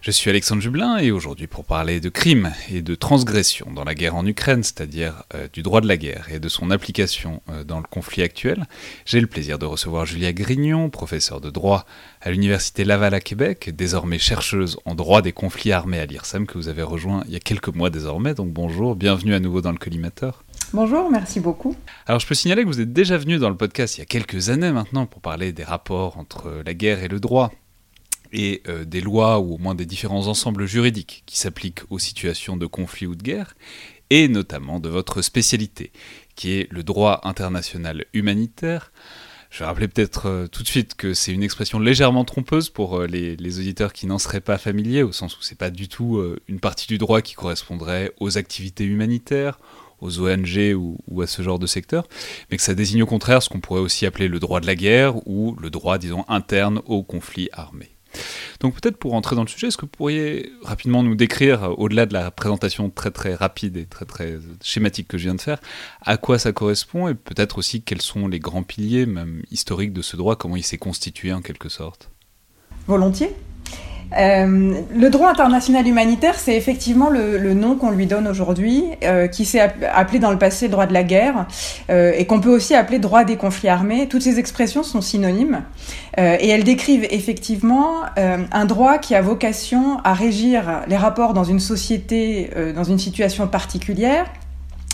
Je suis Alexandre Jublin et aujourd'hui pour parler de crimes et de transgressions dans la guerre en Ukraine, c'est-à-dire euh, du droit de la guerre et de son application euh, dans le conflit actuel, j'ai le plaisir de recevoir Julia Grignon, professeure de droit à l'Université Laval à Québec, désormais chercheuse en droit des conflits armés à l'IRSEM que vous avez rejoint il y a quelques mois désormais, donc bonjour, bienvenue à nouveau dans le collimateur. Bonjour, merci beaucoup. Alors je peux signaler que vous êtes déjà venu dans le podcast il y a quelques années maintenant pour parler des rapports entre la guerre et le droit et euh, des lois ou au moins des différents ensembles juridiques qui s'appliquent aux situations de conflit ou de guerre, et notamment de votre spécialité, qui est le droit international humanitaire. Je vais rappeler peut-être euh, tout de suite que c'est une expression légèrement trompeuse pour euh, les, auditeurs qui n'en seraient pas familiers, au sens où c'est pas du tout une partie du droit qui correspondrait aux activités humanitaires, aux ONG ou, ou, à ce genre de secteur, mais que ça désigne au contraire ce qu'on pourrait aussi appeler le droit de la guerre ou le droit, disons, interne au conflit armé. Donc peut-être pour entrer dans le sujet, est-ce que vous pourriez rapidement nous décrire, euh, au-delà de la présentation très très rapide et très très schématique que je viens de faire, à quoi ça correspond et peut-être aussi quels sont les grands piliers, même historiques, de ce droit, comment il s'est constitué en quelque sorte? Volontiers. Euh, le droit international humanitaire, c'est effectivement le, nom qu'on lui donne aujourd'hui, euh, qui s'est appelé dans le passé le droit de la guerre, euh, et qu'on peut aussi appeler droit des conflits armés. Toutes ces expressions sont synonymes, et elles décrivent effectivement un droit qui a vocation à régir les rapports dans une société, dans une situation particulière, euh,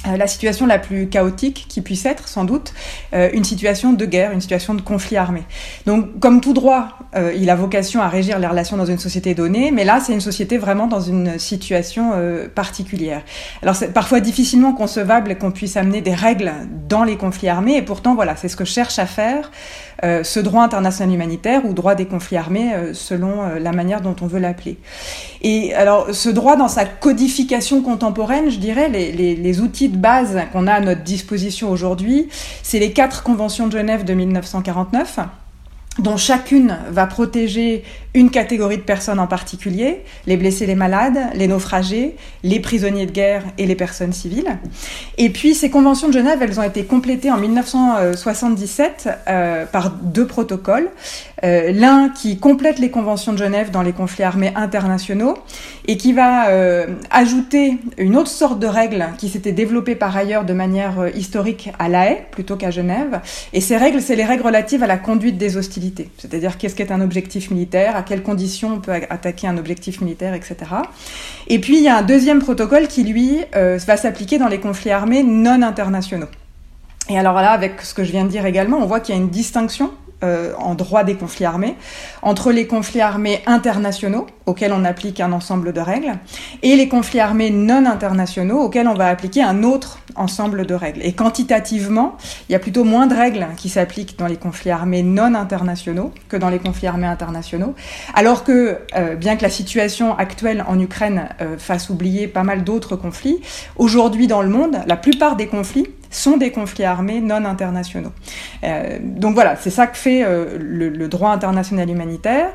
la situation la plus chaotique qui puisse être, sans doute, euh, une situation de guerre, une situation de conflit armé. Donc, comme tout droit, euh, il a vocation à régir les relations dans une société donnée, mais là, c'est une société vraiment dans une situation particulière. Alors, c'est parfois difficilement concevable qu'on puisse amener des règles dans les conflits armés, et pourtant, voilà, c'est ce que cherche à faire ce droit international humanitaire ou droit des conflits armés, selon la manière dont on veut l'appeler. Et alors, ce droit, dans sa codification contemporaine, je dirais, les, les, les outils de base qu'on a à notre disposition aujourd'hui, c'est les quatre conventions de Genève de 1949 dont chacune va protéger une catégorie de personnes en particulier, les blessés, les malades, les naufragés, les prisonniers de guerre et les personnes civiles. Et puis ces conventions de Genève, elles ont été complétées en 1977 euh, par deux protocoles. Euh, L'un qui complète les conventions de Genève dans les conflits armés internationaux et qui va euh, ajouter une autre sorte de règles qui s'était développée par ailleurs de manière historique à La Haye plutôt qu'à Genève. Et ces règles, c'est les règles relatives à la conduite des hostilités, c'est-à-dire qu'est-ce qu'est un objectif militaire, à quelles conditions on peut attaquer un objectif militaire, etc. Et puis il y a un deuxième protocole qui, lui, euh, va s'appliquer dans les conflits armés non internationaux. Et alors là, avec ce que je viens de dire également, on voit qu'il y a une distinction euh, en droit des conflits armés, entre les conflits armés internationaux, auxquels on applique un ensemble de règles, et les conflits armés non internationaux, auxquels on va appliquer un autre ensemble de règles. Et quantitativement, il y a plutôt moins de règles qui s'appliquent dans les conflits armés non internationaux que dans les conflits armés internationaux, alors que, euh, bien que la situation actuelle en Ukraine euh, fasse oublier pas mal d'autres conflits, aujourd'hui dans le monde, la plupart des conflits sont des conflits armés non internationaux. Euh, donc voilà, c'est ça que fait euh, le, droit international humanitaire,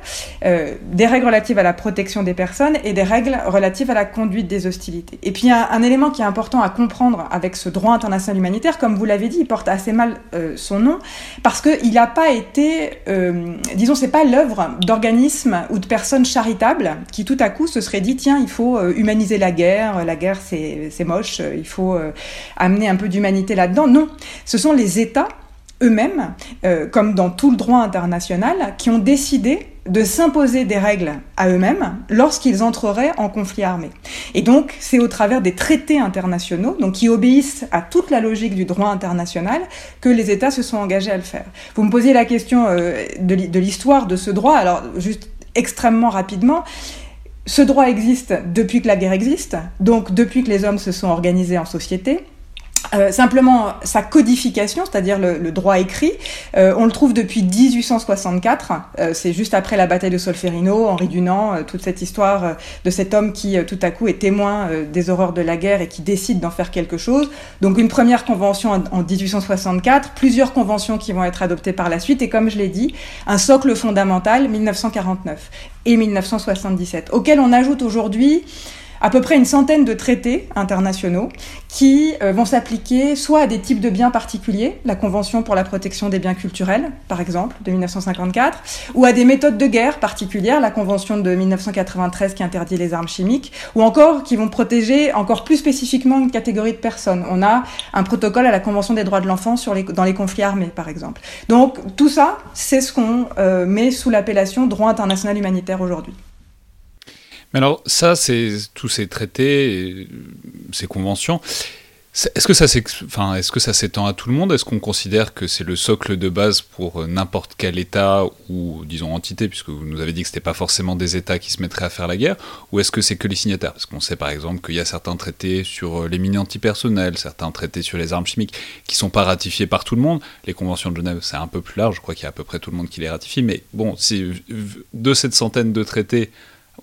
euh, des règles relatives à la protection des personnes et des règles relatives à la conduite des hostilités. Et puis un, élément qui est important à comprendre avec ce droit international humanitaire, comme vous l'avez dit, il porte assez mal son nom parce qu'il n'a pas été, disons, c'est pas l'œuvre d'organismes ou de personnes charitables qui tout à coup se seraient dit tiens, il faut humaniser la guerre, la guerre c'est moche, il faut amener un peu d'humanité là-dedans. Non, ce sont les États eux-mêmes, euh, comme dans tout le droit international, qui ont décidé de s'imposer des règles à eux-mêmes lorsqu'ils entreraient en conflit armé. Et donc, c'est au travers des traités internationaux, donc qui obéissent à toute la logique du droit international, que les États se sont engagés à le faire. Vous me posiez la question euh, de l'histoire de ce droit, alors juste extrêmement rapidement. Ce droit existe depuis que la guerre existe, donc depuis que les hommes se sont organisés en société, euh, simplement, sa codification, c'est-à-dire le, droit écrit, euh, on le trouve depuis 1864. Euh, c'est juste après la bataille de Solferino, Henri Dunant, toute cette histoire de cet homme qui, tout à coup, est témoin des horreurs de la guerre et qui décide d'en faire quelque chose. Donc, une première convention en, en, 1864, plusieurs conventions qui vont être adoptées par la suite, et comme je l'ai dit, un socle fondamental 1949 et 1977, auquel on ajoute aujourd'hui à peu près une centaine de traités internationaux qui euh, vont s'appliquer soit à des types de biens particuliers, la Convention pour la protection des biens culturels, par exemple, de 1954, ou à des méthodes de guerre particulières, la Convention de 1993 qui interdit les armes chimiques, ou encore qui vont protéger encore plus spécifiquement une catégorie de personnes. On a un protocole à la Convention des droits de l'enfant les, dans les conflits armés, par exemple. Donc tout ça, c'est ce qu'on euh, met sous l'appellation droit international humanitaire aujourd'hui. Mais alors, ça, c'est tous ces traités, ces conventions. Est-ce que ça s'étend à tout le monde? Est-ce qu'on considère que c'est le socle de base pour euh, n'importe quel État ou disons entité, puisque vous nous avez dit que c'était pas forcément des États qui se mettraient à faire la guerre, ou est-ce que c'est que les signataires? Parce qu'on sait par exemple qu'il y a certains traités sur euh, les mines antipersonnelles, certains traités sur les armes chimiques qui sont pas ratifiés par tout le monde. Les conventions de Genève, c'est un peu plus large. Je crois qu'il y a à peu près tout le monde qui les ratifie. Mais bon, de cette centaine de traités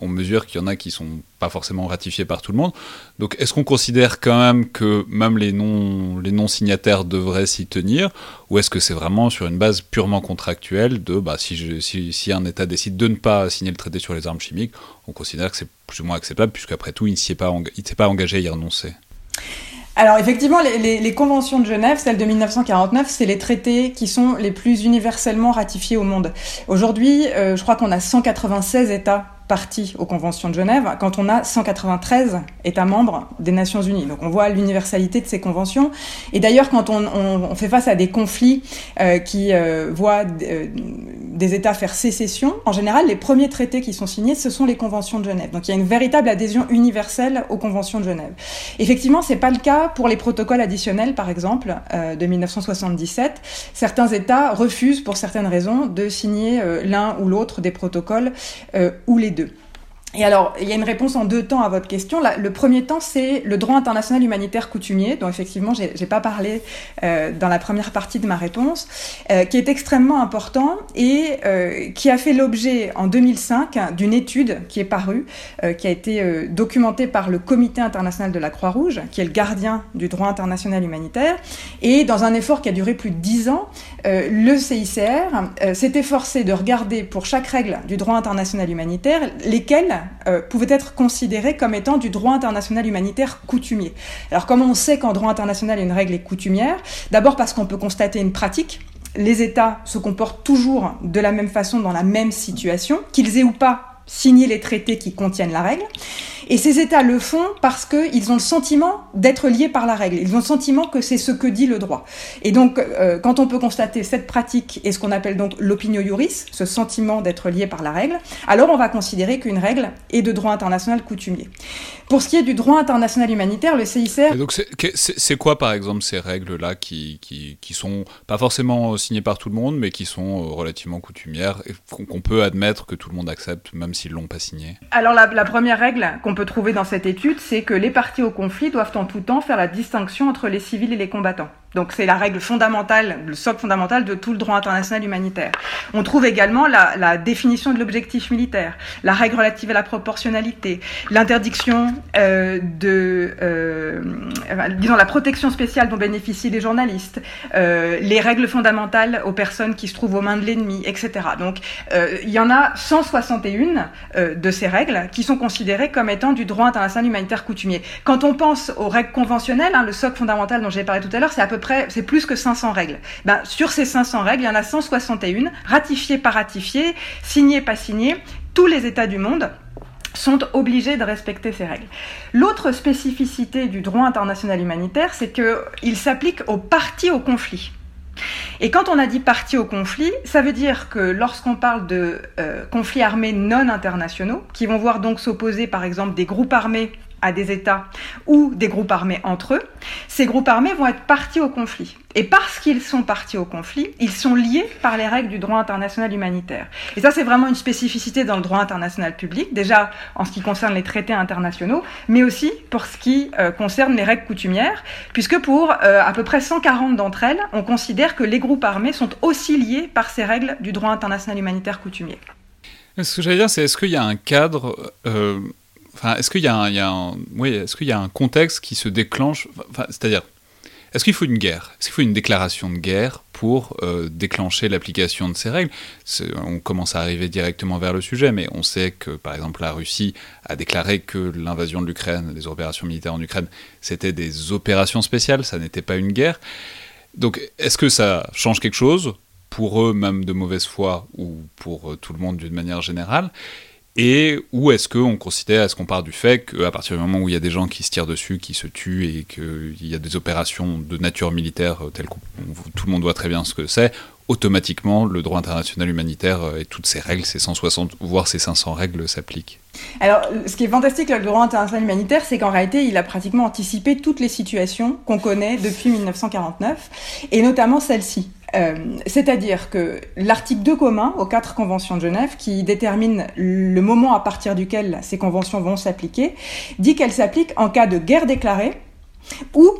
on mesure qu'il y en a qui sont pas forcément ratifiés par tout le monde. Donc est-ce qu'on considère quand même que même les non, les non signataires devraient s'y tenir ou est-ce que c'est vraiment sur une base purement contractuelle de bah, si, un État décide de ne pas signer le traité sur les armes chimiques, on considère que c'est plus ou moins acceptable puisqu'après tout il ne s'est pas, pas engagé à y renoncer? Alors effectivement, les, conventions de Genève, celles de 1949, c'est les traités qui sont les plus universellement ratifiés au monde. Aujourd'hui, euh, je crois qu'on a 196 États partie aux conventions de Genève quand on a 193 États membres des Nations Unies. Donc on voit l'universalité de ces conventions. Et d'ailleurs, quand on, fait face à des conflits euh, qui euh, voient euh, des États faire sécession, en général, les premiers traités qui sont signés, ce sont les conventions de Genève. Donc il y a une véritable adhésion universelle aux conventions de Genève. Effectivement, c'est pas le cas pour les protocoles additionnels, par exemple, de 1977. Certains États refusent, pour certaines raisons, de signer l'un ou l'autre des protocoles ou les deux. Et alors, il y a une réponse en deux temps à votre question. le premier temps, c'est le droit international humanitaire coutumier, dont effectivement, j'ai n'ai pas parlé euh, dans la première partie de ma réponse, euh, qui est extrêmement important et euh, qui a fait l'objet en 2005 d'une étude qui est parue, qui a été documentée par le Comité international de la Croix-Rouge, qui est le gardien du droit international humanitaire. Et dans un effort qui a duré plus de dix ans, le CICR s'est efforcé de regarder pour chaque règle du droit international humanitaire lesquelles euh, pouvait être considéré comme étant du droit international humanitaire coutumier. Alors comment on sait qu'en droit international une règle est coutumière D'abord parce qu'on peut constater une pratique. Les États se comportent toujours de la même façon dans la même situation, qu'ils aient ou pas signé les traités qui contiennent la règle. Et ces États le font parce qu'ils ont le sentiment d'être liés par la règle. Ils ont le sentiment que c'est ce que dit le droit. Et donc, euh, quand on peut constater cette pratique et ce qu'on appelle donc l'opinio juris, ce sentiment d'être lié par la règle, alors on va considérer qu'une règle est de droit international coutumier. Pour ce qui est du droit international humanitaire, le CICR... Et donc, c'est quoi, par exemple, ces règles-là qui, qui, qui, sont pas forcément signées par tout le monde, mais qui sont euh, relativement coutumières et qu'on peut admettre que tout le monde accepte, même s'ils l'ont pas signé Alors, la, la première règle qu'on peut trouver dans cette étude, c'est que les parties au conflit doivent en tout temps faire la distinction entre les civils et les combattants. Donc c'est la règle fondamentale, le socle fondamental de tout le droit international humanitaire. On trouve également la, définition de l'objectif militaire, la règle relative à la proportionnalité, l'interdiction euh, de, euh, disons la protection spéciale dont bénéficient les journalistes, euh, les règles fondamentales aux personnes qui se trouvent aux mains de l'ennemi, etc. Donc il y en a 161 de ces règles qui sont considérées comme étant du droit international humanitaire coutumier. Quand on pense aux règles conventionnelles, hein, le socle fondamental dont j'ai parlé tout à l'heure, c'est à peu c'est plus que 500 règles. Ben, sur ces 500 règles, il y en a 161, ratifiées, pas ratifiées, signées, pas signées. Tous les États du monde sont obligés de respecter ces règles. L'autre spécificité du droit international humanitaire, c'est qu'il s'applique aux parties au conflit. Et quand on a dit partie au conflit, ça veut dire que lorsqu'on parle de euh, conflits armés non internationaux, qui vont voir donc s'opposer par exemple des groupes armés à des États ou des groupes armés entre eux, ces groupes armés vont être partis au conflit. Et parce qu'ils sont partis au conflit, ils sont liés par les règles du droit international humanitaire. Et ça, c'est vraiment une spécificité dans le droit international public, déjà en ce qui concerne les traités internationaux, mais aussi pour ce qui euh, concerne les règles coutumières, puisque pour euh, à peu près 140 d'entre elles, on considère que les groupes armés sont aussi liés par ces règles du droit international humanitaire coutumier. Ce que j'allais dire, c'est est-ce qu'il y a un cadre euh, est-ce qu'il y, a un, contexte qui se déclenche C'est-à-dire, Est-ce qu'il faut une guerre? Est-ce qu'il faut une déclaration de guerre pour euh, déclencher l'application de ces règles? On commence à arriver directement vers le sujet, mais on sait que, par exemple, la Russie a déclaré que l'invasion de l'Ukraine, les opérations militaires en Ukraine, c'était des opérations spéciales, ça n'était pas une guerre. Donc, est-ce que ça change quelque chose pour eux, même de mauvaise foi, ou pour euh, tout le monde d'une manière générale? Et où est-ce qu'on considère, est-ce qu'on part du fait qu'à partir du moment où il y a des gens qui se tirent dessus, qui se tuent, et qu'il y a des opérations de nature militaire euh, telles que tout le monde voit très bien ce que c'est, automatiquement le droit international humanitaire euh, et toutes ces règles, ces 160, voire ces 500 règles s'appliquent Alors, ce qui est fantastique avec le droit international humanitaire, c'est qu'en réalité, il a pratiquement anticipé toutes les situations qu'on connaît depuis 1949, et notamment celle-ci. Euh, c'est-à-dire que l'article 2 commun aux quatre conventions de Genève, qui détermine le moment à partir duquel ces conventions vont s'appliquer, dit qu'elles s'appliquent en cas de guerre déclarée ou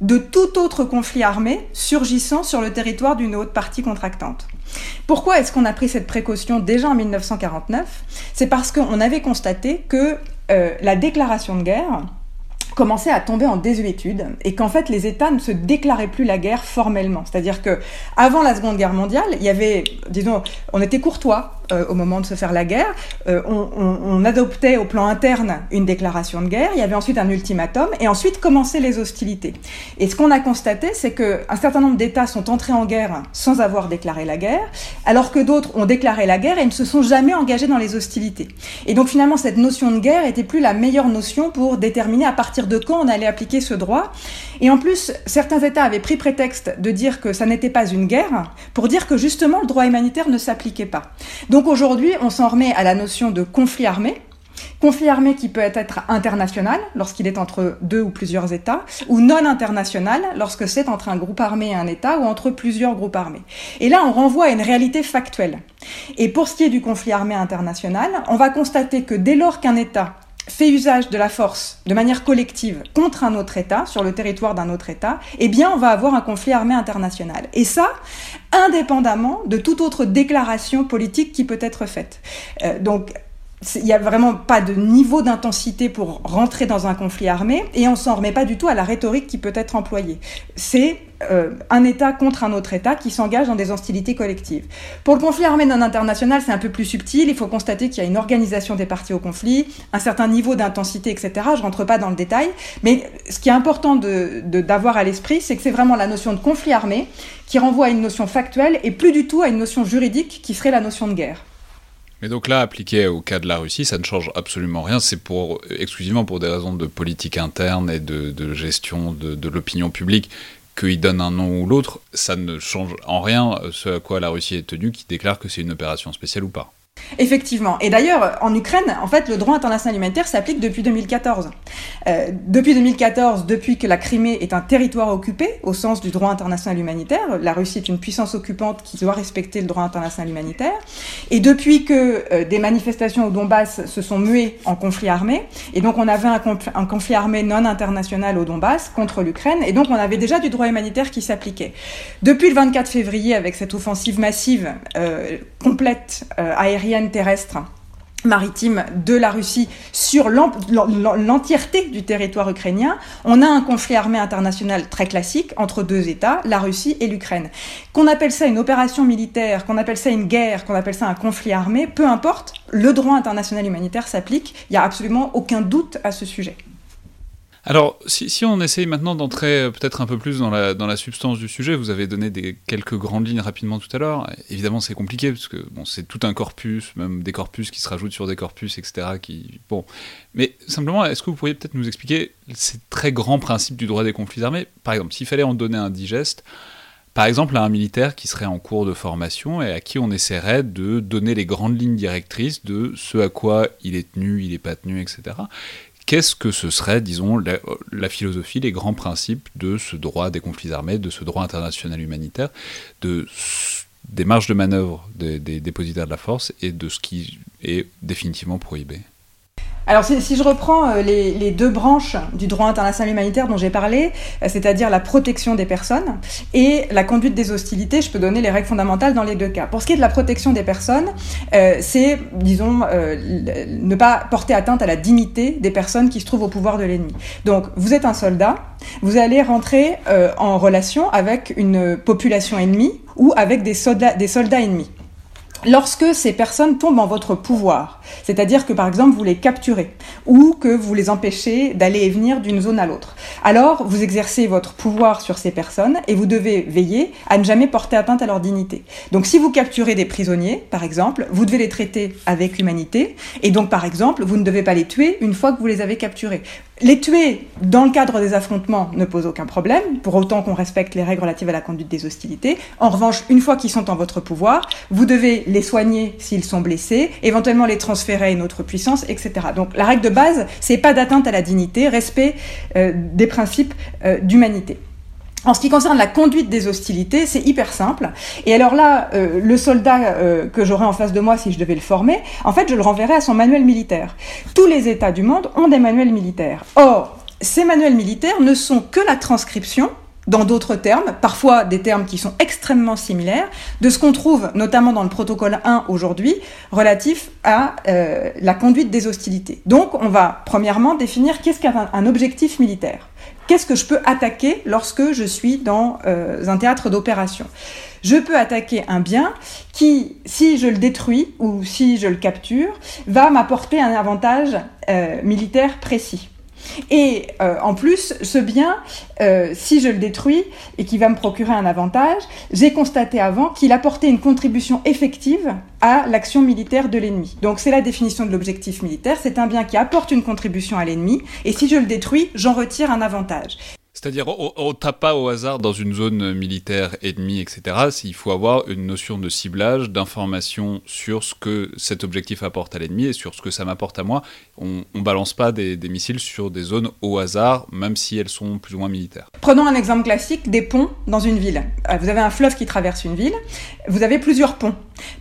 de tout autre conflit armé surgissant sur le territoire d'une autre partie contractante. Pourquoi est-ce qu'on a pris cette précaution déjà en 1949 C'est parce qu'on avait constaté que euh, la déclaration de guerre commençait à tomber en désuétude et qu'en fait les États ne se déclaraient plus la guerre formellement. C'est-à-dire que avant la Seconde Guerre mondiale, il y avait, disons, on était courtois euh, au moment de se faire la guerre. Euh, on, adoptait au plan interne une déclaration de guerre. Il y avait ensuite un ultimatum et ensuite commençaient les hostilités. Et ce qu'on a constaté, c'est que un certain nombre d'États sont entrés en guerre sans avoir déclaré la guerre, alors que d'autres ont déclaré la guerre et ne se sont jamais engagés dans les hostilités. Et donc finalement, cette notion de guerre était plus la meilleure notion pour déterminer à partir de quand on allait appliquer ce droit. Et en plus, certains États avaient pris prétexte de dire que ça n'était pas une guerre pour dire que justement le droit humanitaire ne s'appliquait pas. Aujourd'hui, on s'en remet à la notion de conflit armé. Conflit armé qui peut être international lorsqu'il est entre deux ou plusieurs États, ou non international lorsque c'est entre un groupe armé et un État ou entre plusieurs groupes armés. Et là, on renvoie à une réalité factuelle. Et pour ce qui est du conflit armé international, on va constater que dès lors qu'un État fait usage de la force de manière collective contre un autre État, sur le territoire d'un autre État, eh bien, on va avoir un conflit armé international. Et ça, indépendamment de toute autre déclaration politique qui peut être faite. Euh, donc, il n'y a vraiment pas de niveau d'intensité pour rentrer dans un conflit armé et on s'en remet pas du tout à la rhétorique qui peut être employée. C'est euh, un État contre un autre État qui s'engage dans des hostilités collectives. Pour le conflit armé non international, c'est un peu plus subtil. Il faut constater qu'il y a une organisation des parties au conflit, un certain niveau d'intensité, etc. Je rentre pas dans le détail, mais ce qui est important d'avoir de, d'avoir à l'esprit, c'est que c'est vraiment la notion de conflit armé qui renvoie à une notion factuelle et plus du tout à une notion juridique qui serait la notion de guerre. Mais donc là, appliqué au cas de la Russie, ça ne change absolument rien. C'est pour exclusivement pour des raisons de politique interne et de, gestion de, l'opinion publique qu'il donne un nom ou l'autre. Ça ne change en rien ce à quoi la Russie est tenue, qui déclare que c'est une opération spéciale ou pas. Effectivement. Et d'ailleurs, en Ukraine, en fait, le droit international humanitaire s'applique depuis 2014. Euh, depuis 2014, depuis que la Crimée est un territoire occupé, au sens du droit international humanitaire, la Russie est une puissance occupante qui doit respecter le droit international humanitaire, et depuis que euh, des manifestations au Donbass se sont muées en conflit armé, et donc on avait un, un conflit armé non international au Donbass contre l'Ukraine, et donc on avait déjà du droit humanitaire qui s'appliquait. Depuis le 24 février, avec cette offensive massive euh, complète euh, terrestre maritime de la Russie sur l'entièreté du territoire ukrainien, on a un conflit armé international très classique entre deux États, la Russie et l'Ukraine. Qu'on appelle ça une opération militaire, qu'on appelle ça une guerre, qu'on appelle ça un conflit armé, peu importe, le droit international humanitaire s'applique, il n'y a absolument aucun doute à ce sujet. Alors, si, on essaye maintenant d'entrer euh, peut-être un peu plus dans la, substance du sujet, vous avez donné des, quelques grandes lignes rapidement tout à l'heure. Évidemment, c'est compliqué, parce que bon, c'est tout un corpus, même des corpus qui se rajoutent sur des corpus, etc. Qui, bon. Mais simplement, est-ce que vous pourriez peut-être nous expliquer ces très grands principes du droit des conflits armés? Par exemple, s'il fallait en donner un digeste, par exemple à un militaire qui serait en cours de formation et à qui on essaierait de donner les grandes lignes directrices de ce à quoi il est tenu, il n'est pas tenu, etc qu'est-ce que ce serait, disons, la, philosophie, les grands principes de ce droit des conflits armés, de ce droit international humanitaire, de, des marges de manœuvre des dépositaires de la force et de ce qui est définitivement prohibé? Alors si, je reprends euh, les, deux branches du droit international humanitaire dont j'ai parlé, euh, c'est-à-dire la protection des personnes et la conduite des hostilités, je peux donner les règles fondamentales dans les deux cas. Pour ce qui est de la protection des personnes, euh, c'est, disons, ne pas porter atteinte à la dignité des personnes qui se trouvent au pouvoir de l'ennemi. Donc vous êtes un soldat, vous allez rentrer en relation avec une population ennemie ou avec des soldats, des soldats ennemis lorsque ces personnes tombent en votre pouvoir, c'est-à-dire que par exemple vous les capturez ou que vous les empêchez d'aller et venir d'une zone à l'autre, alors vous exercez votre pouvoir sur ces personnes et vous devez veiller à ne jamais porter atteinte à leur dignité. Donc si vous capturez des prisonniers, par exemple, vous devez les traiter avec humanité et donc par exemple vous ne devez pas les tuer une fois que vous les avez capturés. Les tuer dans le cadre des affrontements ne pose aucun problème, pour autant qu'on respecte les règles relatives à la conduite des hostilités. En revanche, une fois qu'ils sont en votre pouvoir, vous devez les soigner s'ils sont blessés, éventuellement les transférer à une autre puissance, etc. Donc la règle de base, c'est pas d'atteinte à la dignité, respect euh, des principes euh, d'humanité. En ce qui concerne la conduite des hostilités, c'est hyper simple. Et alors là, euh, le soldat que j'aurais en face de moi si je devais le former, en fait, je le renverrais à son manuel militaire. Tous les États du monde ont des manuels militaires. Or, ces manuels militaires ne sont que la transcription dans d'autres termes, parfois des termes qui sont extrêmement similaires, de ce qu'on trouve notamment dans le protocole 1 aujourd'hui, relatif à euh, la conduite des hostilités. Donc on va premièrement définir qu'est-ce qu'un un objectif militaire. Qu'est-ce que je peux attaquer lorsque je suis dans euh, un théâtre d'opération? Je peux attaquer un bien qui, si je le détruis ou si je le capture, va m'apporter un avantage euh, militaire précis. Et euh, en plus, ce bien, euh, si je le détruis et qui va me procurer un avantage, j'ai constaté avant qu'il apportait une contribution effective à l'action militaire de l'ennemi. Donc c'est la définition de l'objectif militaire, c'est un bien qui apporte une contribution à l'ennemi, et si je le détruis, j'en retire un avantage. C'est-à-dire, on ne tape pas au hasard dans une zone militaire ennemie, etc. Il faut avoir une notion de ciblage, d'information sur ce que cet objectif apporte à l'ennemi et sur ce que ça m'apporte à moi. On ne balance pas des, missiles sur des zones au hasard, même si elles sont plus ou moins militaires. Prenons un exemple classique des ponts dans une ville. Euh, vous avez un fleuve qui traverse une ville, vous avez plusieurs ponts.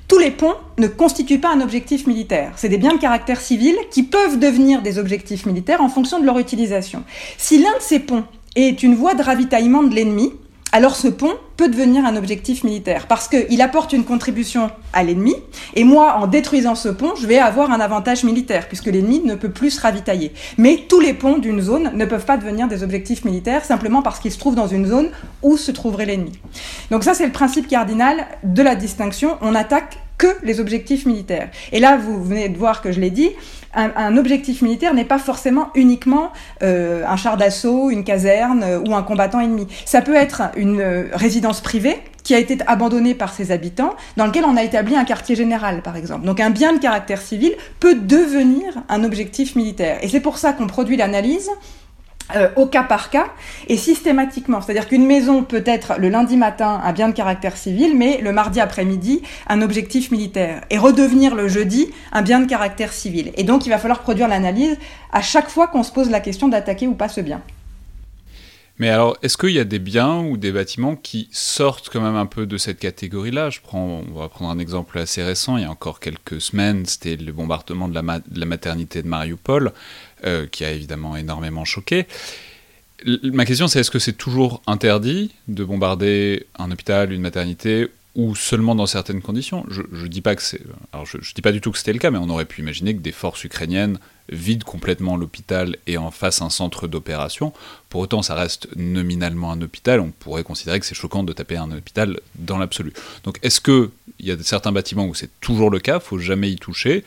Tous les ponts ne constituent pas un objectif militaire. C'est des biens de caractère civil qui peuvent devenir des objectifs militaires en fonction de leur utilisation. Si l'un de ces ponts est une voie de ravitaillement de l'ennemi, alors ce pont peut devenir un objectif militaire parce qu'il apporte une contribution à l'ennemi et moi en détruisant ce pont je vais avoir un avantage militaire puisque l'ennemi ne peut plus se ravitailler. Mais tous les ponts d'une zone ne peuvent pas devenir des objectifs militaires simplement parce qu'ils se trouvent dans une zone où se trouverait l'ennemi. Donc ça c'est le principe cardinal de la distinction. On attaque que les objectifs militaires. Et là, vous venez de voir que je l'ai dit, un, objectif militaire n'est pas forcément uniquement euh, un char d'assaut, une caserne euh, ou un combattant ennemi. Ça peut être une euh, résidence privée qui a été abandonnée par ses habitants, dans lequel on a établi un quartier général, par exemple. Donc un bien de caractère civil peut devenir un objectif militaire. Et c'est pour ça qu'on produit l'analyse euh, au cas par cas et systématiquement. C'est-à-dire qu'une maison peut être le lundi matin un bien de caractère civil, mais le mardi après-midi un objectif militaire et redevenir le jeudi un bien de caractère civil. Et donc il va falloir produire l'analyse à chaque fois qu'on se pose la question d'attaquer ou pas ce bien. Mais alors, est-ce qu'il y a des biens ou des bâtiments qui sortent quand même un peu de cette catégorie-là? Je prends, on va prendre un exemple assez récent. Il y a encore quelques semaines, c'était le bombardement de la, de la maternité de Mariupol. Euh, qui a évidemment énormément choqué. ma question, c'est est-ce que c'est toujours interdit de bombarder un hôpital, une maternité, ou seulement dans certaines conditions? Je ne dis pas que c'est, alors je, dis pas du tout que c'était le cas, mais on aurait pu imaginer que des forces ukrainiennes vident complètement l'hôpital et en fassent un centre d'opération. Pour autant, ça reste nominalement un hôpital. On pourrait considérer que c'est choquant de taper un hôpital dans l'absolu. Donc, est-ce que il y a certains bâtiments où c'est toujours le cas, faut jamais y toucher,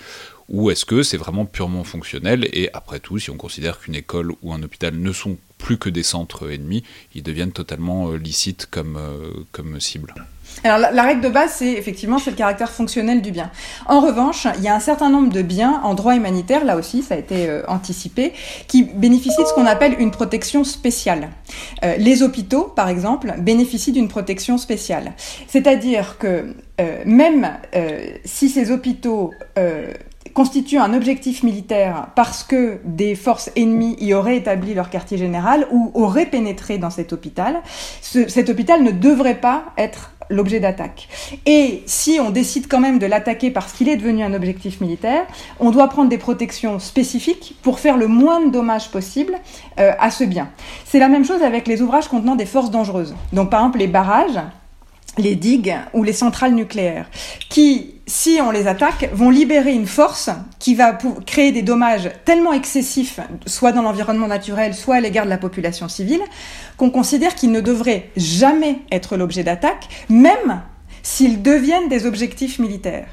ou est-ce que c'est vraiment purement fonctionnel et après tout, si on considère qu'une école ou un hôpital ne sont plus que des centres ennemis, ils deviennent totalement euh, licites comme, euh, comme cible alors la, règle de base, c'est effectivement le caractère fonctionnel du bien. En revanche, il y a un certain nombre de biens en droit humanitaire, là aussi ça a été euh, anticipé, qui bénéficient de ce qu'on appelle une protection spéciale. les hôpitaux, par exemple, bénéficient d'une protection spéciale. C'est-à-dire que même si ces hôpitaux constitue un objectif militaire parce que des forces ennemies y auraient établi leur quartier général ou auraient pénétré dans cet hôpital, cet hôpital ne devrait pas être l'objet d'attaque. Et si on décide quand même de l'attaquer parce qu'il est devenu un objectif militaire, on doit prendre des protections spécifiques pour faire le moins de dommages possible euh, à ce bien. C'est la même chose avec les ouvrages contenant des forces dangereuses. Donc par exemple les barrages, les digues ou les centrales nucléaires, qui, si on les attaque, vont libérer une force qui va créer des dommages tellement excessifs, soit dans l'environnement naturel, soit à l'égard de la population civile, qu'on considère qu'ils ne devraient jamais être l'objet d'attaque, même s'ils deviennent des objectifs militaires.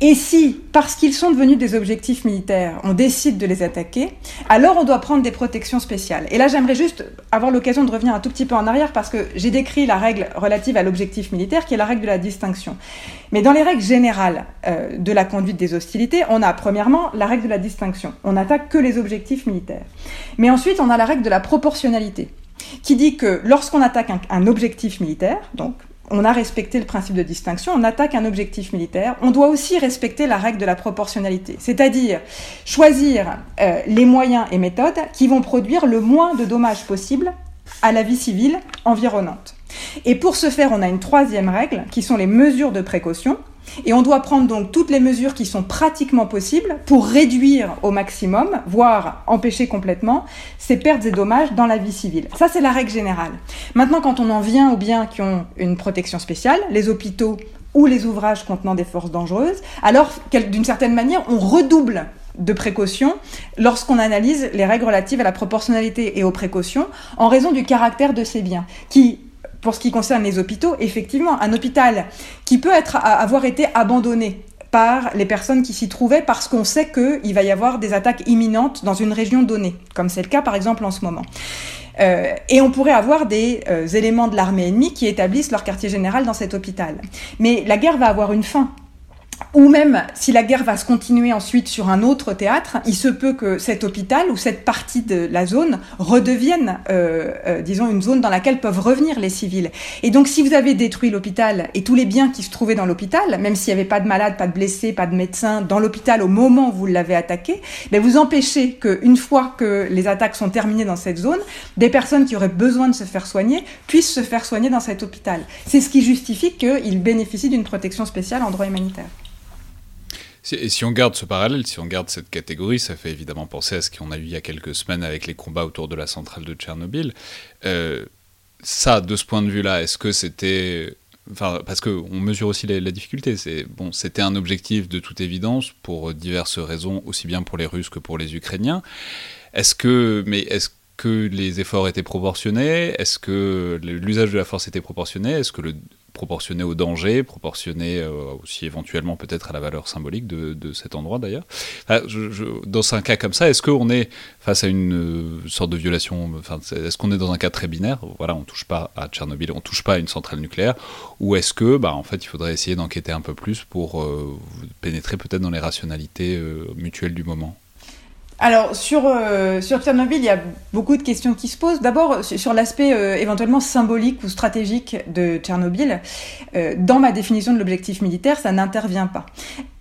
Et si, parce qu'ils sont devenus des objectifs militaires, on décide de les attaquer, alors on doit prendre des protections spéciales. Et là, j'aimerais juste avoir l'occasion de revenir un tout petit peu en arrière parce que j'ai décrit la règle relative à l'objectif militaire qui est la règle de la distinction. Mais dans les règles générales euh, de la conduite des hostilités, on a premièrement la règle de la distinction. On n'attaque que les objectifs militaires. Mais ensuite, on a la règle de la proportionnalité qui dit que lorsqu'on attaque un, un objectif militaire, donc on a respecté le principe de distinction, on attaque un objectif militaire, on doit aussi respecter la règle de la proportionnalité, c'est-à-dire choisir euh, les moyens et méthodes qui vont produire le moins de dommages possible à la vie civile environnante. Et pour ce faire, on a une troisième règle qui sont les mesures de précaution, et on doit prendre donc toutes les mesures qui sont pratiquement possibles pour réduire au maximum, voire empêcher complètement, ces pertes et dommages dans la vie civile. Ça, c'est la règle générale. Maintenant, quand on en vient aux biens qui ont une protection spéciale, les hôpitaux ou les ouvrages contenant des forces dangereuses, alors d'une certaine manière, on redouble de précautions lorsqu'on analyse les règles relatives à la proportionnalité et aux précautions en raison du caractère de ces biens, qui pour ce qui concerne les hôpitaux, effectivement, un hôpital qui peut être, avoir été abandonné par les personnes qui s'y trouvaient parce qu'on sait qu'il va y avoir des attaques imminentes dans une région donnée, comme c'est le cas par exemple en ce moment. Euh, et on pourrait avoir des euh, éléments de l'armée ennemie qui établissent leur quartier général dans cet hôpital. Mais la guerre va avoir une fin ou même si la guerre va se continuer ensuite sur un autre théâtre, il se peut que cet hôpital ou cette partie de la zone redevienne, euh, euh, disons, une zone dans laquelle peuvent revenir les civils. Et donc, si vous avez détruit l'hôpital et tous les biens qui se trouvaient dans l'hôpital, même s'il n'y avait pas de malades, pas de blessés, pas de médecins dans l'hôpital au moment où vous l'avez attaqué, ben vous empêchez qu'une fois que les attaques sont terminées dans cette zone, des personnes qui auraient besoin de se faire soigner puissent se faire soigner dans cet hôpital. C'est ce qui justifie qu'ils bénéficient d'une protection spéciale en droit humanitaire. Et si on garde ce parallèle, si on garde cette catégorie, ça fait évidemment penser à ce qu'on a eu il y a quelques semaines avec les combats autour de la centrale de Tchernobyl. Euh, ça, de ce point de vue-là, est-ce que c'était... Enfin, parce qu'on mesure aussi la, difficulté. C'est bon, c'était un objectif de toute évidence pour diverses raisons, aussi bien pour les Russes que pour les Ukrainiens. Est-ce que, mais est-ce que les efforts étaient proportionnés? Est-ce que l'usage de la force était proportionné? Est-ce que le proportionné au danger, proportionné euh, aussi éventuellement peut-être à la valeur symbolique de, cet endroit d'ailleurs. dans un cas comme ça, est-ce qu'on est face à une euh, sorte de violation Est-ce qu'on est dans un cas très binaire? Voilà, on touche pas à Tchernobyl, on touche pas à une centrale nucléaire, ou est-ce que, bah, en fait, il faudrait essayer d'enquêter un peu plus pour euh, pénétrer peut-être dans les rationalités mutuelles du moment? Alors sur euh, sur Tchernobyl, il y a beaucoup de questions qui se posent. D'abord sur l'aspect euh, éventuellement symbolique ou stratégique de Tchernobyl. Euh, dans ma définition de l'objectif militaire, ça n'intervient pas.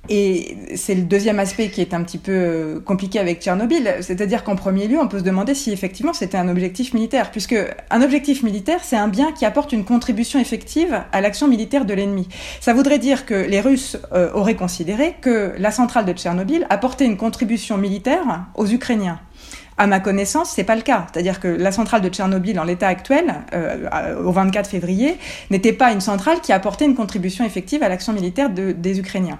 Et c'est le deuxième aspect qui est un petit peu euh, compliqué avec Tchernobyl, c'est-à-dire qu'en premier lieu, on peut se demander si effectivement c'était un objectif militaire, puisque un objectif militaire, c'est un bien qui apporte une contribution effective à l'action militaire de l'ennemi. Ça voudrait dire que les Russes euh, auraient considéré que la centrale de Tchernobyl apportait une contribution militaire aux Ukrainiens. À ma connaissance, c'est pas le cas. C'est-à-dire que la centrale de Tchernobyl, en l'état actuel, euh, au 24 février, n'était pas une centrale qui apportait une contribution effective à l'action militaire de, des Ukrainiens.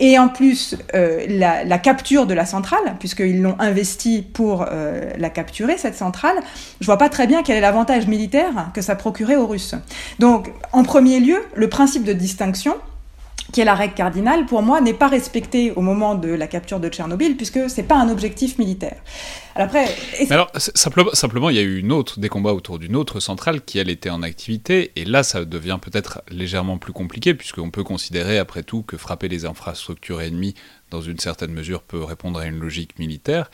Et en plus, euh, la, la, capture de la centrale, puisqu'ils l'ont investi pour euh, la capturer, cette centrale, je vois pas très bien quel est l'avantage militaire que ça procurait aux Russes. Donc, en premier lieu, le principe de distinction, qui est la règle cardinale, pour moi, n'est pas respectée au moment de la capture de Tchernobyl, puisque c'est pas un objectif militaire. Alors, après, simplement, simplement, il y a eu une autre, des combats autour d'une autre centrale qui, elle, était en activité, et là, ça devient peut-être légèrement plus compliqué, puisqu'on peut considérer, après tout, que frapper les infrastructures ennemies, dans une certaine mesure, peut répondre à une logique militaire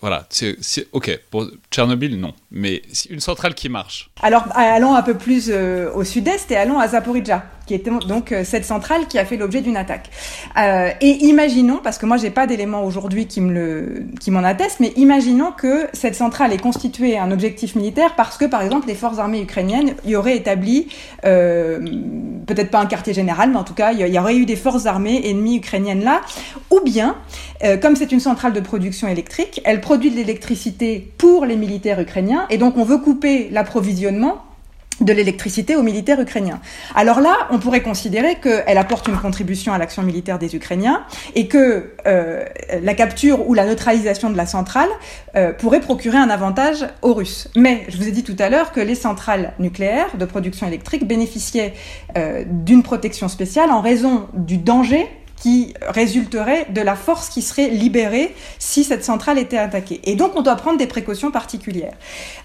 voilà, c'est ok. Pour Tchernobyl, non, mais une centrale qui marche. Alors allons un peu plus au sud-est et allons à Zaporizhzhia qui était donc euh, cette centrale qui a fait l'objet d'une attaque. Euh, et imaginons, parce que moi j'ai pas d'éléments aujourd'hui qui me le, qui m'en attestent, mais imaginons que cette centrale est constituée un objectif militaire parce que par exemple les forces armées ukrainiennes y auraient établi, euh, peut-être pas un quartier général, mais en tout cas il y aurait eu des forces armées ennemies ukrainiennes là, ou bien euh, comme c'est une centrale de production électrique, elle produit de l'électricité pour les militaires ukrainiens et donc on veut couper l'approvisionnement de l'électricité aux militaires ukrainiens. Alors là, on pourrait considérer qu'elle apporte une contribution à l'action militaire des Ukrainiens et que euh, la capture ou la neutralisation de la centrale euh, pourrait procurer un avantage aux Russes. Mais je vous ai dit tout à l'heure que les centrales nucléaires de production électrique bénéficiaient euh, d'une protection spéciale en raison du danger qui résulterait de la force qui serait libérée si cette centrale était attaquée. Et donc on doit prendre des précautions particulières.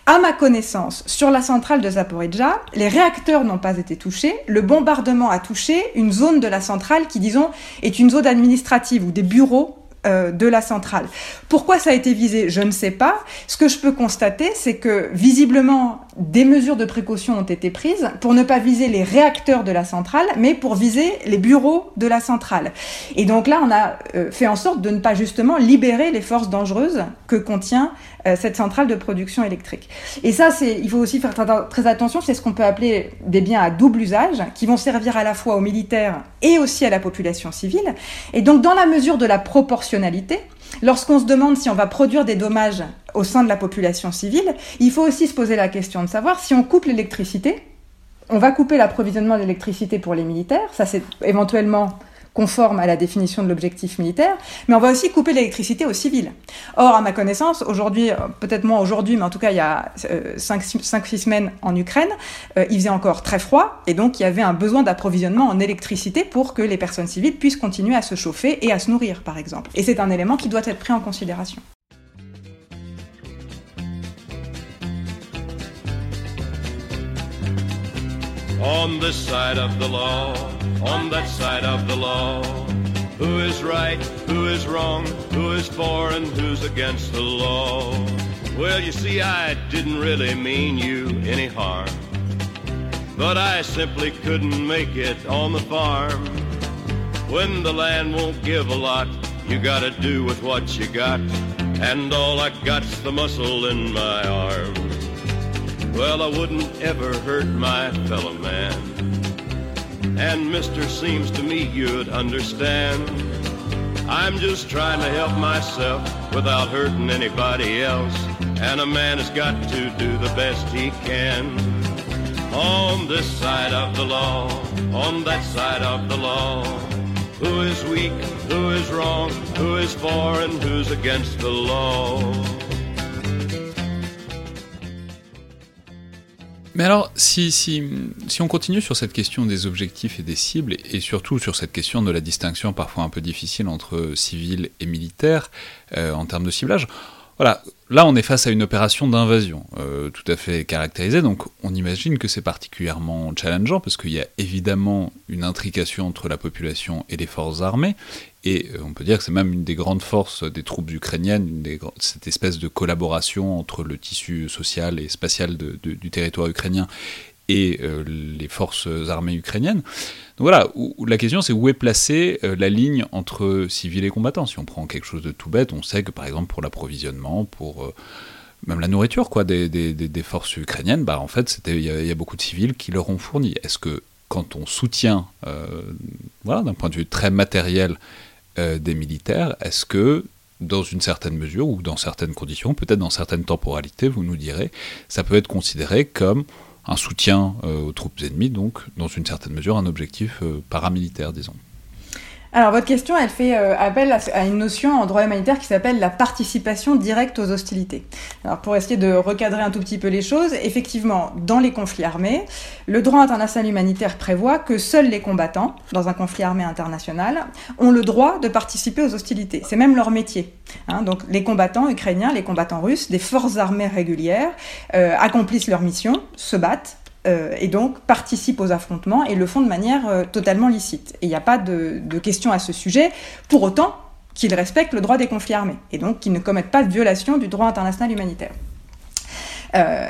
À ma connaissance, sur la centrale de Zaporizhzhia, les réacteurs n'ont pas été touchés. Le bombardement a touché une zone de la centrale qui, disons, est une zone administrative ou des bureaux euh, de la centrale. Pourquoi ça a été visé Je ne sais pas. Ce que je peux constater, c'est que visiblement, des mesures de précaution ont été prises pour ne pas viser les réacteurs de la centrale, mais pour viser les bureaux de la centrale. Et donc là, on a euh, fait en sorte de ne pas justement libérer les forces dangereuses que contient euh, cette centrale de production électrique. Et ça, il faut aussi faire très attention, c'est ce qu'on peut appeler des biens à double usage, qui vont servir à la fois aux militaires et aussi à la population civile. Et donc, dans la mesure de la lorsqu'on se demande si on va produire des dommages au sein de la population civile, il faut aussi se poser la question de savoir si on coupe l'électricité, on va couper l'approvisionnement d'électricité pour les militaires, ça c'est éventuellement conforme à la définition de l'objectif militaire, mais on va aussi couper l'électricité aux civils. Or, à ma connaissance, aujourd'hui, euh, peut-être moins aujourd'hui, mais en tout cas il y a 5-6 euh, semaines en Ukraine, euh, il faisait encore très froid, et donc il y avait un besoin d'approvisionnement en électricité pour que les personnes civiles puissent continuer à se chauffer et à se nourrir, par exemple. Et c'est un élément qui doit être pris en considération. On this side of the law. on that side of the law. Who is right, who is wrong, who is for and who's against the law? Well, you see, I didn't really mean you any harm. But I simply couldn't make it on the farm. When the land won't give a lot, you gotta do with what you got. And all I got's the muscle in my arm. Well, I wouldn't ever hurt my fellow man. And mister seems to me you'd understand. I'm just trying to help myself without hurting anybody else. And a man has got to do the best he can. On this side of the law, on that side of the law. Who is weak, who is wrong, who is for and who's against the law. Mais alors, si, si, on continue sur cette question des objectifs et des cibles, et, surtout sur cette question de la distinction parfois un peu difficile entre civils et militaires euh, en termes de ciblage, voilà, là on est face à une opération d'invasion euh, tout à fait caractérisée, donc on imagine que c'est particulièrement challengeant parce qu'il y a évidemment une intrication entre la population et les forces armées, et euh, on peut dire que c'est même une des grandes forces des troupes ukrainiennes, cette espèce de collaboration entre le tissu social et spatial du territoire ukrainien et euh, les forces armées ukrainiennes. Donc voilà, la question c'est où est placée euh, la ligne entre civils et combattants? Si on prend quelque chose de tout bête, on sait que par exemple pour l'approvisionnement, pour même la nourriture quoi, des, forces ukrainiennes, bah, en fait il y, y, a beaucoup de civils qui leur ont fourni. Est-ce que quand on soutient, voilà, d'un point de vue très matériel, euh, des militaires, est-ce que, dans une certaine mesure ou dans certaines conditions, peut-être dans certaines temporalités, vous nous direz, ça peut être considéré comme un soutien euh, aux troupes ennemies, donc dans une certaine mesure un objectif euh, paramilitaire, disons? Alors votre question, elle fait euh, appel à, une notion en droit humanitaire qui s'appelle la participation directe aux hostilités. Alors pour essayer de recadrer un tout petit peu les choses, effectivement, dans les conflits armés, le droit international humanitaire prévoit que seuls les combattants, dans un conflit armé international, ont le droit de participer aux hostilités. C'est même leur métier. Hein. Donc les combattants ukrainiens, les combattants russes, des forces armées régulières, euh, accomplissent leur mission, se battent, euh, et donc participent aux affrontements et le font de manière euh, totalement licite. Et il n'y a pas de, question à ce sujet. Pour autant, qu'ils respectent le droit des conflits armés et donc qu'ils ne commettent pas de violation du droit international humanitaire. Euh,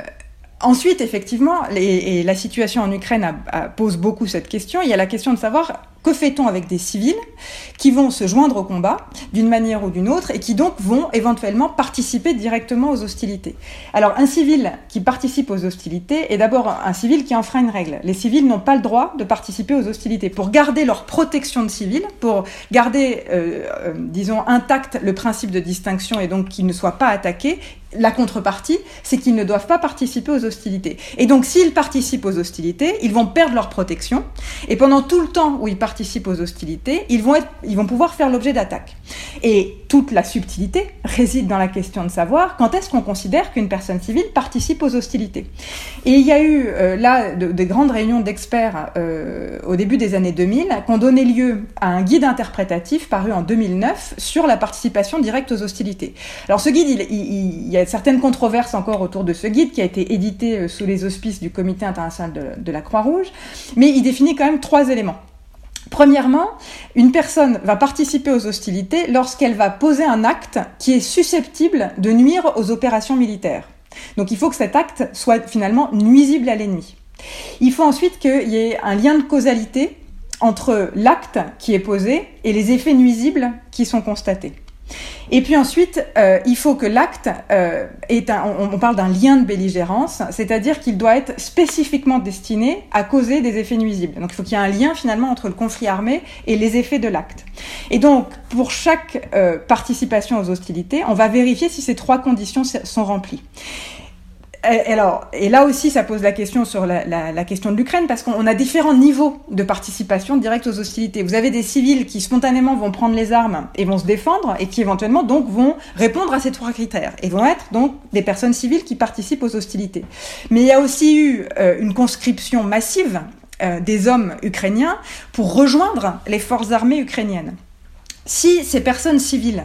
ensuite, effectivement, et la situation en Ukraine pose beaucoup cette question. Il y a la question de savoir que fait-on avec des civils qui vont se joindre au combat d'une manière ou d'une autre et qui donc vont éventuellement participer directement aux hostilités? Alors un civil qui participe aux hostilités est d'abord un civil qui enfreint une règle. Les civils n'ont pas le droit de participer aux hostilités. Pour garder leur protection de civils, pour garder, euh, euh, disons, intact le principe de distinction et donc qu'ils ne soient pas attaqués, la contrepartie, c'est qu'ils ne doivent pas participer aux hostilités. Et donc, s'ils participent aux hostilités, ils vont perdre leur protection. Et pendant tout le temps où ils participent aux hostilités, ils vont, être, ils vont pouvoir faire l'objet d'attaques. Et toute la subtilité réside dans la question de savoir quand est-ce qu'on considère qu'une personne civile participe aux hostilités. Et il y a eu euh, là des grandes réunions d'experts euh, au début des années 2000 qui ont donné lieu à un guide interprétatif paru en 2009 sur la participation directe aux hostilités. Alors ce guide, il, il y a certaines controverses encore autour de ce guide qui a été édité euh, sous les auspices du Comité international de, de la Croix-Rouge, mais il définit quand même trois éléments. Premièrement, une personne va participer aux hostilités lorsqu'elle va poser un acte qui est susceptible de nuire aux opérations militaires. Donc il faut que cet acte soit finalement nuisible à l'ennemi. Il faut ensuite qu'il y ait un lien de causalité entre l'acte qui est posé et les effets nuisibles qui sont constatés. Et puis ensuite, euh, il faut que l'acte euh, est un, on, parle d'un lien de belligérance, c'est-à-dire qu'il doit être spécifiquement destiné à causer des effets nuisibles. Donc il faut qu'il y ait un lien finalement entre le conflit armé et les effets de l'acte. Et donc pour chaque euh, participation aux hostilités, on va vérifier si ces trois conditions sont remplies. Et, alors, et là aussi, ça pose la question sur la question de l'Ukraine, parce qu'on a différents niveaux de participation directe aux hostilités. Vous avez des civils qui spontanément vont prendre les armes et vont se défendre, et qui éventuellement donc vont répondre à ces trois critères, et vont être donc des personnes civiles qui participent aux hostilités. Mais il y a aussi eu euh, une conscription massive euh, des hommes ukrainiens pour rejoindre les forces armées ukrainiennes. Si ces personnes civiles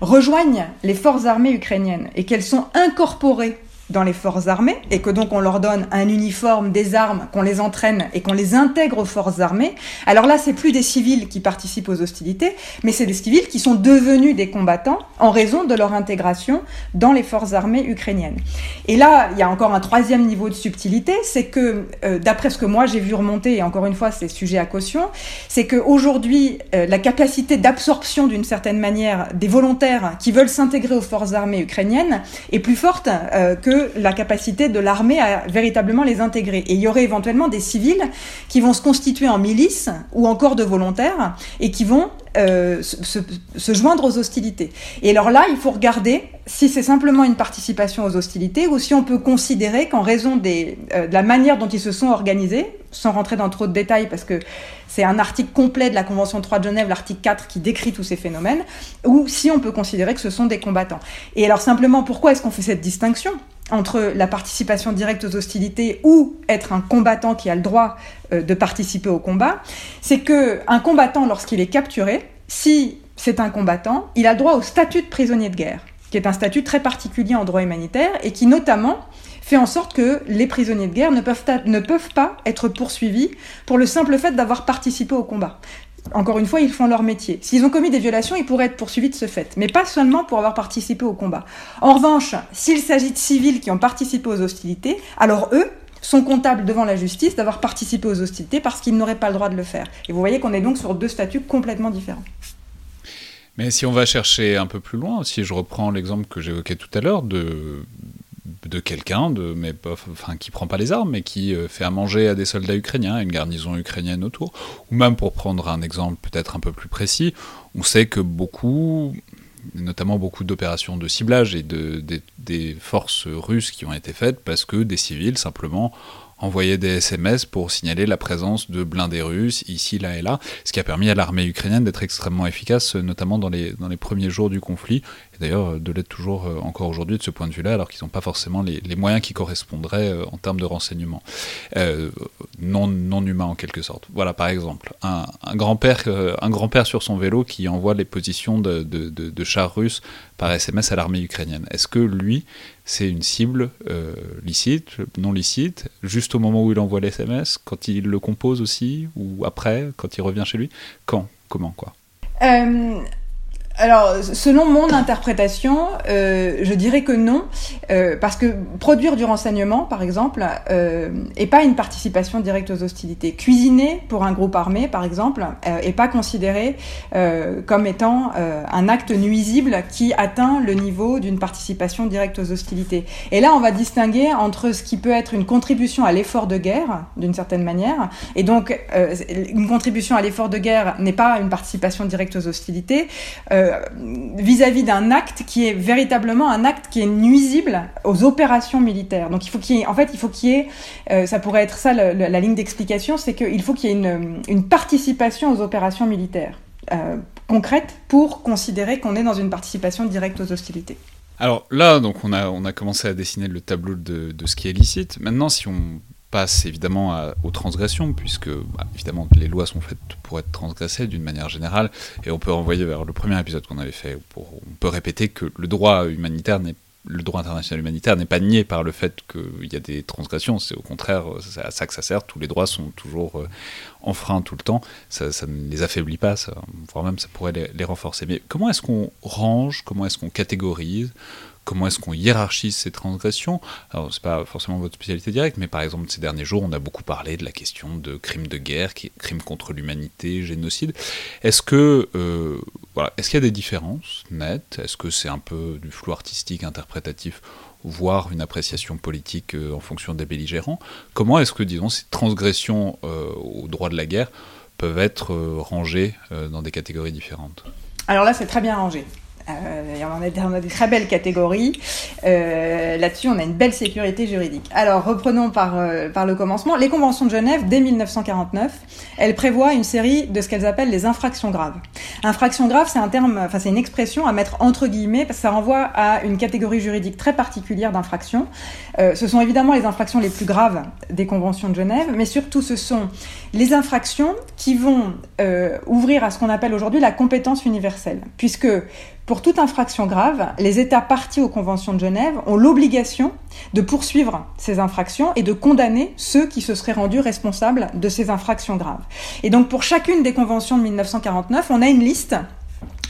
rejoignent les forces armées ukrainiennes et qu'elles sont incorporées dans les forces armées et que donc on leur donne un uniforme, des armes, qu'on les entraîne et qu'on les intègre aux forces armées, alors là c'est plus des civils qui participent aux hostilités, mais c'est des civils qui sont devenus des combattants en raison de leur intégration dans les forces armées ukrainiennes. Et là, il y a encore un troisième niveau de subtilité, c'est que euh, d'après ce que moi j'ai vu remonter, et encore une fois c'est sujet à caution, c'est qu'aujourd'hui euh, la capacité d'absorption d'une certaine manière des volontaires qui veulent s'intégrer aux forces armées ukrainiennes est plus forte euh, que la capacité de l'armée à véritablement les intégrer. Et il y aurait éventuellement des civils qui vont se constituer en milices ou encore de volontaires et qui vont euh, se, joindre aux hostilités. Et alors là, il faut regarder si c'est simplement une participation aux hostilités ou si on peut considérer qu'en raison euh, de la manière dont ils se sont organisés, sans rentrer dans trop de détails parce que c'est un article complet de la Convention 3 de Genève, l'article 4, qui décrit tous ces phénomènes, ou si on peut considérer que ce sont des combattants. Et alors simplement, pourquoi est-ce qu'on fait cette distinction entre la participation directe aux hostilités ou être un combattant qui a le droit de participer au combat, c'est que un combattant, lorsqu'il est capturé, si c'est un combattant, il a droit au statut de prisonnier de guerre, qui est un statut très particulier en droit humanitaire et qui notamment fait en sorte que les prisonniers de guerre ne peuvent, ne peuvent pas être poursuivis pour le simple fait d'avoir participé au combat. Encore une fois, ils font leur métier. S'ils ont commis des violations, ils pourraient être poursuivis de ce fait, mais pas seulement pour avoir participé au combat. En revanche, s'il s'agit de civils qui ont participé aux hostilités, alors eux sont comptables devant la justice d'avoir participé aux hostilités parce qu'ils n'auraient pas le droit de le faire. Et vous voyez qu'on est donc sur deux statuts complètement différents. Mais si on va chercher un peu plus loin, si je reprends l'exemple que j'évoquais tout à l'heure de de quelqu'un, de, mais enfin, qui prend pas les armes, mais qui euh, fait à manger à des soldats ukrainiens, une garnison ukrainienne autour. Ou même pour prendre un exemple peut-être un peu plus précis, on sait que beaucoup, notamment beaucoup d'opérations de ciblage et de, des forces russes qui ont été faites parce que des civils simplement envoyer des SMS pour signaler la présence de blindés russes ici, là et là, ce qui a permis à l'armée ukrainienne d'être extrêmement efficace, notamment dans les premiers jours du conflit, d'ailleurs de l'être toujours euh, encore aujourd'hui de ce point de vue-là, alors qu'ils n'ont pas forcément les, moyens qui correspondraient euh, en termes de renseignement, euh, non, non humains en quelque sorte. Voilà par exemple, un, un grand-père sur son vélo qui envoie les positions de, chars russes par SMS à l'armée ukrainienne. Est-ce que lui, c'est une cible euh, licite, non licite, juste au moment où il envoie l'SMS, quand il le compose aussi, ou après, quand il revient chez lui? Quand? Comment? Quoi? Euh, alors, selon mon interprétation, euh, je dirais que non, euh, parce que produire du renseignement, par exemple, euh, est pas une participation directe aux hostilités. Cuisiner pour un groupe armé, par exemple, euh, est pas considéré comme étant un acte nuisible qui atteint le niveau d'une participation directe aux hostilités. Et là, on va distinguer entre ce qui peut être une contribution à l'effort de guerre, d'une certaine manière, et donc une contribution à l'effort de guerre n'est pas une participation directe aux hostilités. Vis-à-vis d'un acte qui est véritablement un acte qui est nuisible aux opérations militaires. Donc il faut qu'il y ait, en fait, il faut qu'il y ait, euh, ça pourrait être ça la, ligne d'explication, c'est qu'il faut qu'il y ait une, une, participation aux opérations militaires euh, concrètes pour considérer qu'on est dans une participation directe aux hostilités. Alors là, donc on a, on a commencé à dessiner le tableau de, de ce qui est licite. Maintenant, si on passe évidemment aux transgressions, puisque bah, évidemment les lois sont faites pour être transgressées d'une manière générale, et on peut renvoyer vers le premier épisode qu'on avait fait, on peut répéter que le droit humanitaire le droit international humanitaire n'est pas nié par le fait qu'il y a des transgressions, c'est au contraire à ça que ça sert, tous les droits sont toujours euh, enfreints tout le temps, ça, ne les affaiblit pas, voire même ça pourrait les renforcer. Mais comment est-ce qu'on range, comment est-ce qu'on catégorise comment est-ce qu'on hiérarchise ces transgressions Alors, c'est pas forcément votre spécialité directe, mais par exemple, ces derniers jours, on a beaucoup parlé de la question de crimes de guerre, crimes contre l'humanité, génocide. Est-ce euh, voilà, est-ce qu'il y a des différences nettes? Est-ce que c'est un peu du flou artistique, interprétatif voire une appréciation politique euh, en fonction des belligérants? Comment est-ce que, disons, ces transgressions euh, au droit de la guerre peuvent être euh, rangées dans des catégories différentes? Alors là, c'est très bien rangé. Euh, et on, en on a des très belles catégories. Euh, Là-dessus, on a une belle sécurité juridique. Alors, reprenons par, euh, par le commencement. Les conventions de Genève, dès 1949, elles prévoient une série de ce qu'elles appellent les infractions graves. Infraction grave, c'est un terme, enfin c'est une expression à mettre entre guillemets parce que ça renvoie à une catégorie juridique très particulière d'infractions. Euh, ce sont évidemment les infractions les plus graves des conventions de Genève, mais surtout ce sont les infractions qui vont euh, ouvrir à ce qu'on appelle aujourd'hui la compétence universelle, puisque pour toute infraction grave, les États partis aux conventions de Genève ont l'obligation de poursuivre ces infractions et de condamner ceux qui se seraient rendus responsables de ces infractions graves. Et donc pour chacune des conventions de 1949, on a une liste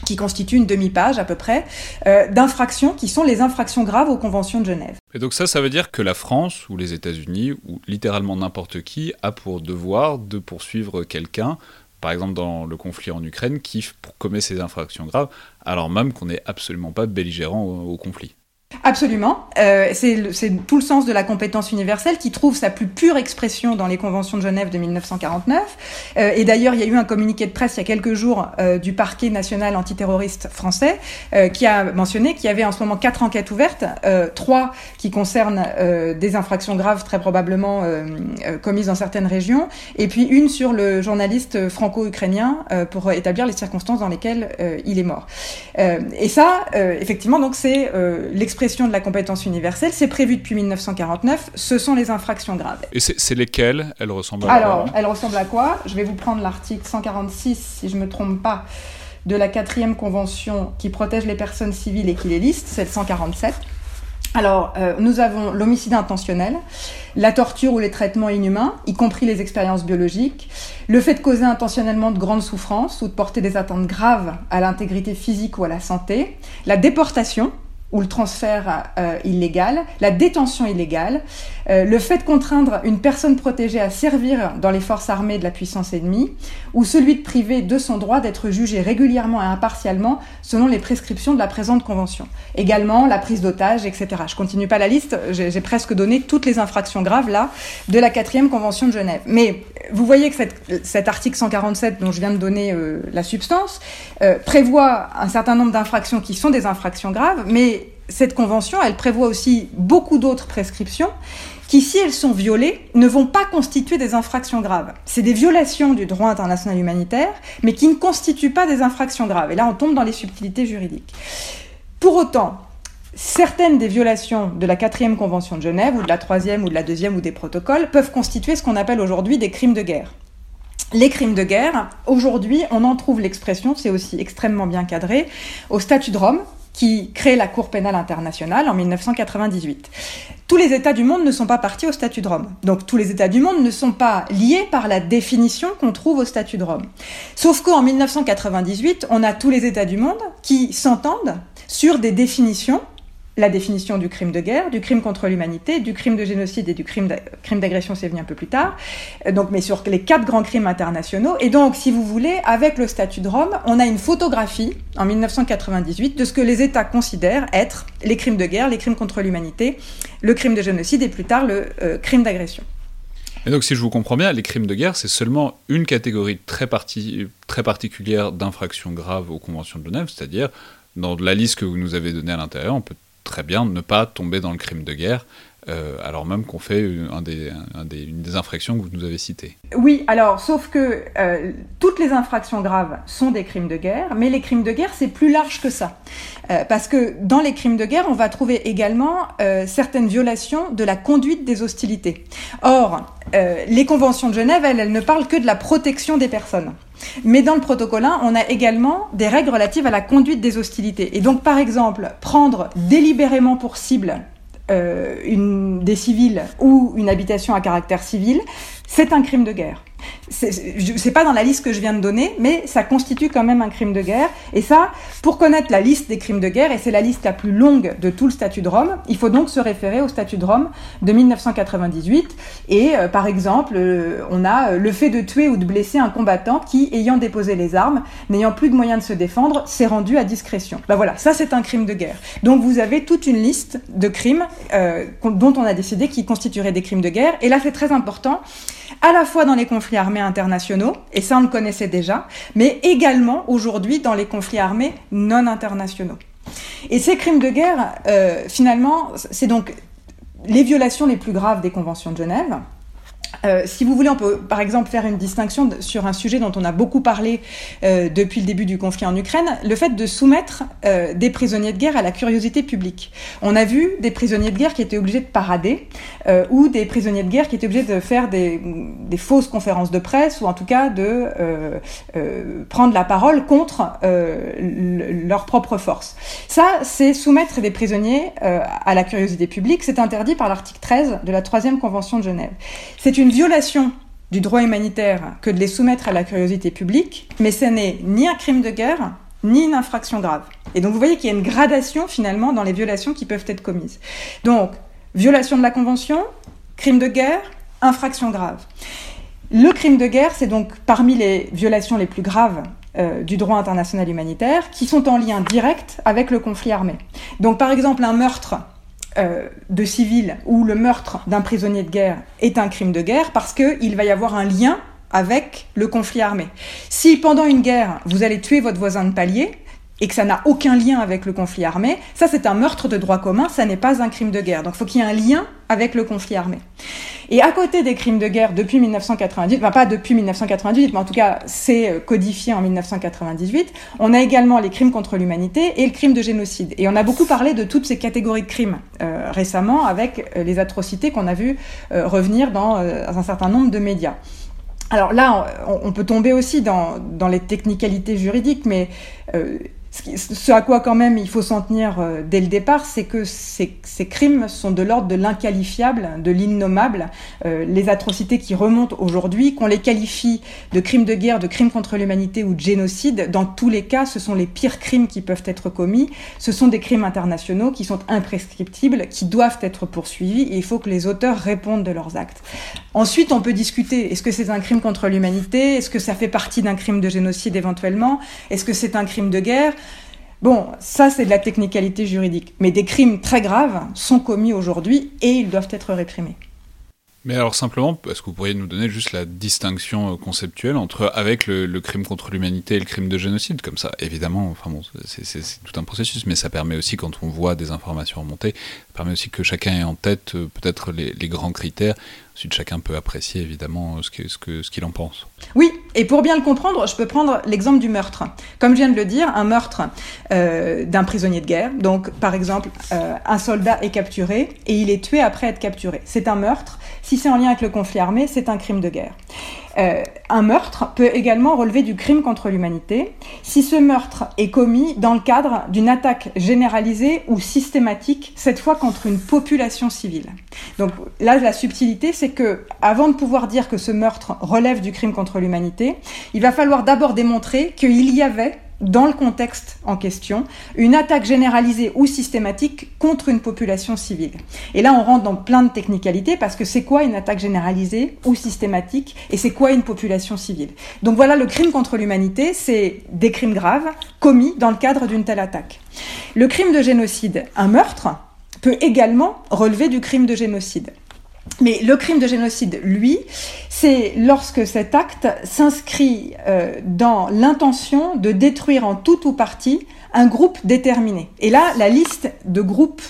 qui constitue une demi-page à peu près, euh, d'infractions qui sont les infractions graves aux conventions de Genève. Et donc ça, ça veut dire que la France ou les États-Unis ou littéralement n'importe qui a pour devoir de poursuivre quelqu'un par exemple dans le conflit en Ukraine, qui commet ces infractions graves, alors même qu'on n'est absolument pas belligérant au, au conflit. Absolument. Euh, c'est tout le sens de la compétence universelle qui trouve sa plus pure expression dans les conventions de Genève de 1949. Euh, et d'ailleurs, il y a eu un communiqué de presse il y a quelques jours euh, du parquet national antiterroriste français euh, qui a mentionné qu'il y avait en ce moment quatre enquêtes ouvertes, euh, trois qui concernent euh, des infractions graves très probablement commises dans certaines régions, et puis une sur le journaliste franco-ukrainien pour établir les circonstances dans lesquelles il est mort. et ça, effectivement, donc c'est l'expression l'expression de la compétence universelle, c'est prévu depuis 1949, ce sont les infractions graves. Et c'est lesquelles Elles ressemblent à Alors, quoi elles ressemblent à quoi Je vais vous prendre l'article 146, si je ne me trompe pas, de la quatrième convention qui protège les personnes civiles et qui les liste, c'est le 147. Alors, euh, nous avons l'homicide intentionnel, la torture ou les traitements inhumains, y compris les expériences biologiques, le fait de causer intentionnellement de grandes souffrances ou de porter des atteintes graves à l'intégrité physique ou à la santé, la déportation, ou le transfert euh, illégal, la détention illégale, euh, le fait de contraindre une personne protégée à servir dans les forces armées de la puissance ennemie, ou celui de priver de son droit d'être jugé régulièrement et impartialement selon les prescriptions de la présente convention. Également la prise d'otages, etc. Je continue pas la liste, j'ai presque donné toutes les infractions graves là de la quatrième convention de Genève. Mais vous voyez que cet article 147 dont je viens de donner euh, la substance prévoit un certain nombre d'infractions qui sont des infractions graves, mais cette convention, elle prévoit aussi beaucoup d'autres prescriptions qui, si elles sont violées, ne vont pas constituer des infractions graves. C'est des violations du droit international humanitaire, mais qui ne constituent pas des infractions graves. Et là, on tombe dans les subtilités juridiques. Pour autant, certaines des violations de la quatrième convention de Genève, ou de la troisième, ou de la deuxième, ou des protocoles, peuvent constituer ce qu'on appelle aujourd'hui des crimes de guerre. Les crimes de guerre, aujourd'hui, on en trouve l'expression, c'est aussi extrêmement bien cadré, au statut de Rome, qui crée la Cour pénale internationale en 1998. Tous les États du monde ne sont pas partis au statut de Rome. Donc tous les États du monde ne sont pas liés par la définition qu'on trouve au statut de Rome. Sauf qu'en 1998, on a tous les États du monde qui s'entendent sur des définitions la définition du crime de guerre, du crime contre l'humanité, du crime de génocide et du crime d'agression, c'est venu un peu plus tard. Euh, donc, mais sur les quatre grands crimes internationaux. Et donc, si vous voulez, avec le statut de Rome, on a une photographie en 1998 de ce que les États considèrent être les crimes de guerre, les crimes contre l'humanité, le crime de génocide et plus tard le euh, crime d'agression. Et donc, si je vous comprends bien, les crimes de guerre, c'est seulement une catégorie très, très particulière d'infractions graves aux conventions de Genève, c'est-à-dire dans la liste que vous nous avez donnée à l'intérieur, on peut très bien ne pas tomber dans le crime de guerre, alors même qu'on fait une des infractions que vous nous avez citées. Oui, alors, sauf que euh, toutes les infractions graves sont des crimes de guerre, mais les crimes de guerre, c'est plus large que ça. Euh, parce que dans les crimes de guerre, on va trouver également certaines violations de la conduite des hostilités. Or, les conventions de Genève, elles, elles ne parlent que de la protection des personnes. Mais dans le protocole 1, on a également des règles relatives à la conduite des hostilités. Et donc, par exemple, prendre délibérément pour cible euh, une, des civils ou une habitation à caractère civil, c'est un crime de guerre. C'est pas dans la liste que je viens de donner, mais ça constitue quand même un crime de guerre. Et ça, pour connaître la liste des crimes de guerre, et c'est la liste la plus longue de tout le statut de Rome, il faut donc se référer au statut de Rome de 1998. Et euh, par exemple, euh, on a euh, le fait de tuer ou de blesser un combattant qui, ayant déposé les armes, n'ayant plus de moyens de se défendre, s'est rendu à discrétion. Ben voilà, ça c'est un crime de guerre. Donc vous avez toute une liste de crimes dont on a décidé qu'ils constitueraient des crimes de guerre. Et là c'est très important à la fois dans les conflits armés internationaux, et ça on le connaissait déjà, mais également aujourd'hui dans les conflits armés non internationaux. Et ces crimes de guerre, euh, finalement, c'est donc les violations les plus graves des conventions de Genève, euh, si vous voulez, on peut par exemple faire une distinction sur un sujet dont on a beaucoup parlé euh, depuis le début du conflit en Ukraine, le fait de soumettre euh, des prisonniers de guerre à la curiosité publique. On a vu des prisonniers de guerre qui étaient obligés de parader ou des prisonniers de guerre qui étaient obligés de faire des, des fausses conférences de presse ou en tout cas de prendre la parole contre leur propre force. Ça, c'est soumettre des prisonniers à la curiosité publique. C'est interdit par l'article 13 de la troisième convention de Genève. C'est une violation du droit humanitaire que de les soumettre à la curiosité publique, mais ce n'est ni un crime de guerre, ni une infraction grave. Et donc vous voyez qu'il y a une gradation finalement dans les violations qui peuvent être commises. Donc, violation de la Convention, crime de guerre, infraction grave. Le crime de guerre, c'est donc parmi les violations les plus graves euh, du droit international humanitaire qui sont en lien direct avec le conflit armé. Donc par exemple un meurtre euh, de civils où le meurtre d'un prisonnier de guerre est un crime de guerre parce qu'il va y avoir un lien avec le conflit armé. Si pendant une guerre, vous allez tuer votre voisin de palier, et que ça n'a aucun lien avec le conflit armé, ça c'est un meurtre de droit commun, ça n'est pas un crime de guerre. Donc il faut qu'il y ait un lien avec le conflit armé. Et à côté des crimes de guerre depuis 1998, enfin pas depuis 1998, mais en tout cas c'est euh, codifié en 1998, on a également les crimes contre l'humanité et le crime de génocide. Et on a beaucoup parlé de toutes ces catégories de crimes euh, récemment avec euh, les atrocités qu'on a vues revenir dans un certain nombre de médias. Alors là, on, peut tomber aussi dans, dans les technicalités juridiques, mais ce à quoi quand même il faut s'en tenir euh, dès le départ, c'est que ces, crimes sont de l'ordre de l'inqualifiable, de l'innommable. Euh, les atrocités qui remontent aujourd'hui, qu'on les qualifie de crimes de guerre, de crimes contre l'humanité ou de génocide, dans tous les cas, ce sont les pires crimes qui peuvent être commis. Ce sont des crimes internationaux qui sont imprescriptibles, qui doivent être poursuivis, et il faut que les auteurs répondent de leurs actes. Ensuite, on peut discuter, est-ce que c'est un crime contre l'humanité? Est-ce que ça fait partie d'un crime de génocide éventuellement? Est-ce que c'est un crime de guerre? Bon, ça c'est de la technicalité juridique, mais des crimes très graves sont commis aujourd'hui et ils doivent être réprimés. Mais alors simplement, est-ce que vous pourriez nous donner juste la distinction euh, conceptuelle entre avec le, crime contre l'humanité et le crime de génocide Comme ça, évidemment, enfin bon, c'est tout un processus, mais ça permet aussi, quand on voit des informations remonter, ça permet aussi que chacun ait en tête euh, peut-être les, grands critères Ensuite, chacun peut apprécier évidemment ce qu'il que, ce en pense. Oui, et pour bien le comprendre, je peux prendre l'exemple du meurtre. Comme je viens de le dire, un meurtre euh, d'un prisonnier de guerre. Donc, par exemple, un soldat est capturé et il est tué après être capturé. C'est un meurtre. Si c'est en lien avec le conflit armé, c'est un crime de guerre. euh, un meurtre peut également relever du crime contre l'humanité si ce meurtre est commis dans le cadre d'une attaque généralisée ou systématique, cette fois contre une population civile. Donc là, la subtilité, c'est que avant de pouvoir dire que ce meurtre relève du crime contre l'humanité, il va falloir d'abord démontrer qu'il y avait dans le contexte en question, une attaque généralisée ou systématique contre une population civile. Et là, on rentre dans plein de technicalités parce que c'est quoi une attaque généralisée ou systématique et c'est quoi une population civile? Donc voilà, le crime contre l'humanité, c'est des crimes graves commis dans le cadre d'une telle attaque. Le crime de génocide, un meurtre, peut également relever du crime de génocide. Mais le crime de génocide, lui, c'est lorsque cet acte s'inscrit euh, dans l'intention de détruire en tout ou partie un groupe déterminé. Et là, la liste de groupes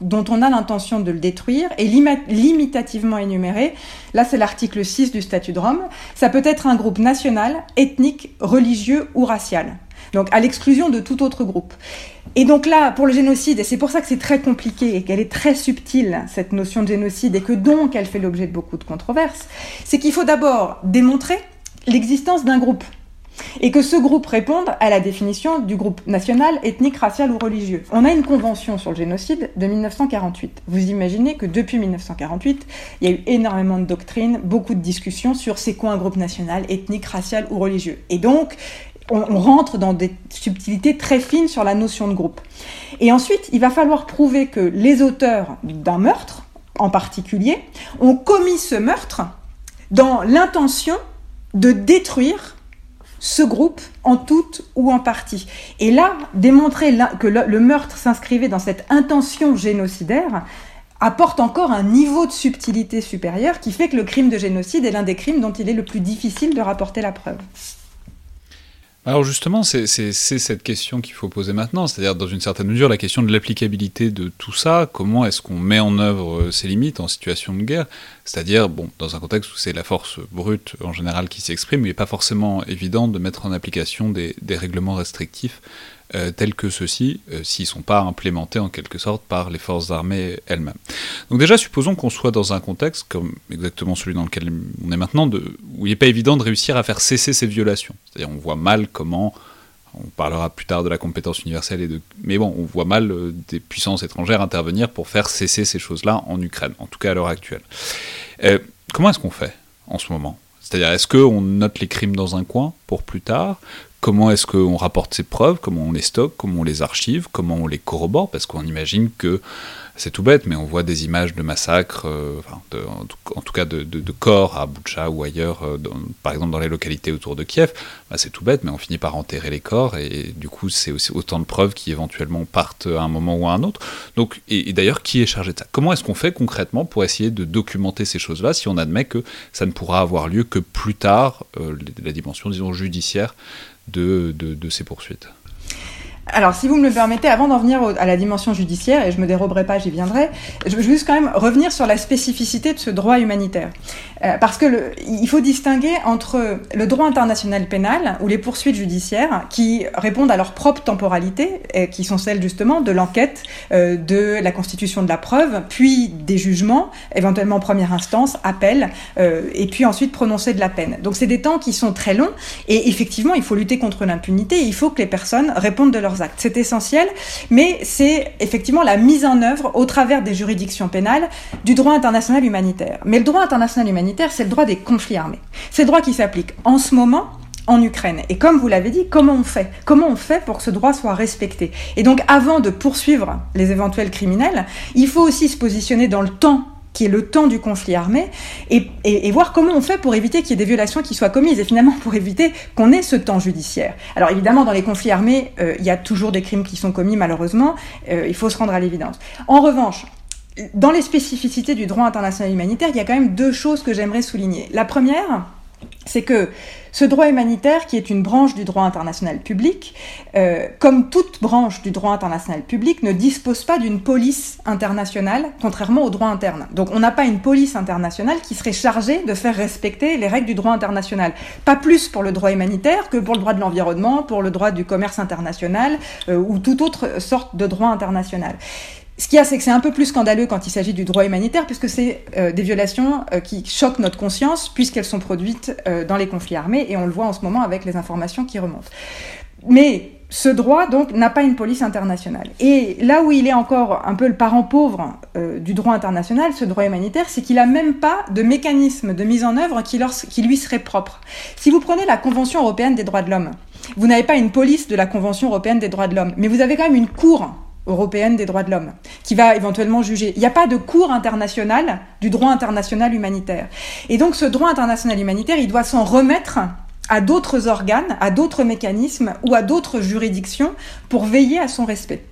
dont on a l'intention de le détruire est limitativement énumérée. Là, c'est l'article 6 du statut de Rome. Ça peut être un groupe national, ethnique, religieux ou racial. Donc à l'exclusion de tout autre groupe. Et donc là, pour le génocide, et c'est pour ça que c'est très compliqué et qu'elle est très subtile, cette notion de génocide, et que donc elle fait l'objet de beaucoup de controverses, c'est qu'il faut d'abord démontrer l'existence d'un groupe. Et que ce groupe réponde à la définition du groupe national, ethnique, racial ou religieux. On a une convention sur le génocide de 1948. Vous imaginez que depuis 1948, il y a eu énormément de doctrines, beaucoup de discussions sur c'est quoi un groupe national, ethnique, racial ou religieux. Et donc, on, rentre dans des subtilités très fines sur la notion de groupe. Et ensuite, il va falloir prouver que les auteurs d'un meurtre, en particulier, ont commis ce meurtre dans l'intention de détruire ce groupe en tout ou en partie. Et là, démontrer que le meurtre s'inscrivait dans cette intention génocidaire apporte encore un niveau de subtilité supérieur qui fait que le crime de génocide est l'un des crimes dont il est le plus difficile de rapporter la preuve. Alors justement, c'est cette question qu'il faut poser maintenant, c'est-à-dire dans une certaine mesure la question de l'applicabilité de tout ça, comment est-ce qu'on met en œuvre ces limites en situation de guerre, c'est-à-dire bon, dans un contexte où c'est la force brute en général qui s'exprime, il n'est pas forcément évident de mettre en application des, règlements restrictifs euh, tels que ceux-ci, euh, s'ils ne sont pas implémentés en quelque sorte par les forces armées elles-mêmes. Donc déjà, supposons qu'on soit dans un contexte, comme exactement celui dans lequel on est maintenant, où il n'est pas évident de réussir à faire cesser ces violations. C'est-à-dire on voit mal comment, on parlera plus tard de la compétence universelle, et de, mais bon, on voit mal euh, des puissances étrangères intervenir pour faire cesser ces choses-là en Ukraine, en tout cas à l'heure actuelle. comment est-ce qu'on fait en ce moment? C'est-à-dire, est-ce qu'on note les crimes dans un coin pour plus tard? Comment est-ce qu'on rapporte ces preuves, comment on les stocke, comment on les archive, comment on les corrobore, parce qu'on imagine que c'est tout bête, mais on voit des images de massacres, euh, en, tout, cas de, corps à Boucha ou ailleurs, euh, par exemple dans les localités autour de Kiev. Bah, c'est tout bête, mais on finit par enterrer les corps, et du coup, c'est aussi autant de preuves qui éventuellement partent à un moment ou à un autre. Donc, et, d'ailleurs, qui est chargé de ça? Comment est-ce qu'on fait concrètement pour essayer de documenter ces choses-là si on admet que ça ne pourra avoir lieu que plus tard, euh, la dimension, disons, judiciaire de, de ces poursuites alors, si vous me le permettez, avant d'en venir à la dimension judiciaire, et je me déroberai pas, j'y viendrai, je veux juste quand même revenir sur la spécificité de ce droit humanitaire. Euh, parce que il faut distinguer entre le droit international pénal, ou les poursuites judiciaires, qui répondent à leur propre temporalité, qui sont celles justement de l'enquête, euh, de la constitution de la preuve, puis des jugements, éventuellement première instance, appel, euh, et puis ensuite prononcer de la peine. Donc c'est des temps qui sont très longs, et effectivement, il faut lutter contre l'impunité, il faut que les personnes répondent de leur C'est essentiel, mais c'est effectivement la mise en œuvre au travers des juridictions pénales du droit international humanitaire. Mais le droit international humanitaire, c'est le droit des conflits armés. C'est le droit qui s'applique en ce moment en Ukraine. Et comme vous l'avez dit, comment on fait? Comment on fait pour que ce droit soit respecté? Et donc, avant de poursuivre les éventuels criminels, il faut aussi se positionner dans le temps qui est le temps du conflit armé, et, voir comment on fait pour éviter qu'il y ait des violations qui soient commises, et finalement pour éviter qu'on ait ce temps judiciaire. Alors évidemment, dans les conflits armés, euh, il y a toujours des crimes qui sont commis, malheureusement, euh, il faut se rendre à l'évidence. En revanche, dans les spécificités du droit international humanitaire, il y a quand même deux choses que j'aimerais souligner. La première, c'est que ce droit humanitaire, qui est une branche du droit international public, euh, comme toute branche du droit international public, ne dispose pas d'une police internationale, contrairement au droit interne. Donc on n'a pas une police internationale qui serait chargée de faire respecter les règles du droit international. Pas plus pour le droit humanitaire que pour le droit de l'environnement, pour le droit du commerce international euh, ou toute autre sorte de droit international. Ce qu'il y a, c'est que c'est un peu plus scandaleux quand il s'agit du droit humanitaire, puisque c'est euh, des violations euh, qui choquent notre conscience, puisqu'elles sont produites euh, dans les conflits armés, et on le voit en ce moment avec les informations qui remontent. Mais ce droit, donc, n'a pas une police internationale. Et là où il est encore un peu le parent pauvre du droit international, ce droit humanitaire, c'est qu'il n'a même pas de mécanisme de mise en œuvre qui, qui lui serait propre. Si vous prenez la Convention européenne des droits de l'homme, vous n'avez pas une police de la Convention européenne des droits de l'homme, mais vous avez quand même une cour européenne des droits de l'homme, qui va éventuellement juger. Il n'y a pas de cours international du droit international humanitaire. Et donc ce droit international humanitaire, il doit s'en remettre à d'autres organes, à d'autres mécanismes ou à d'autres juridictions pour veiller à son respect.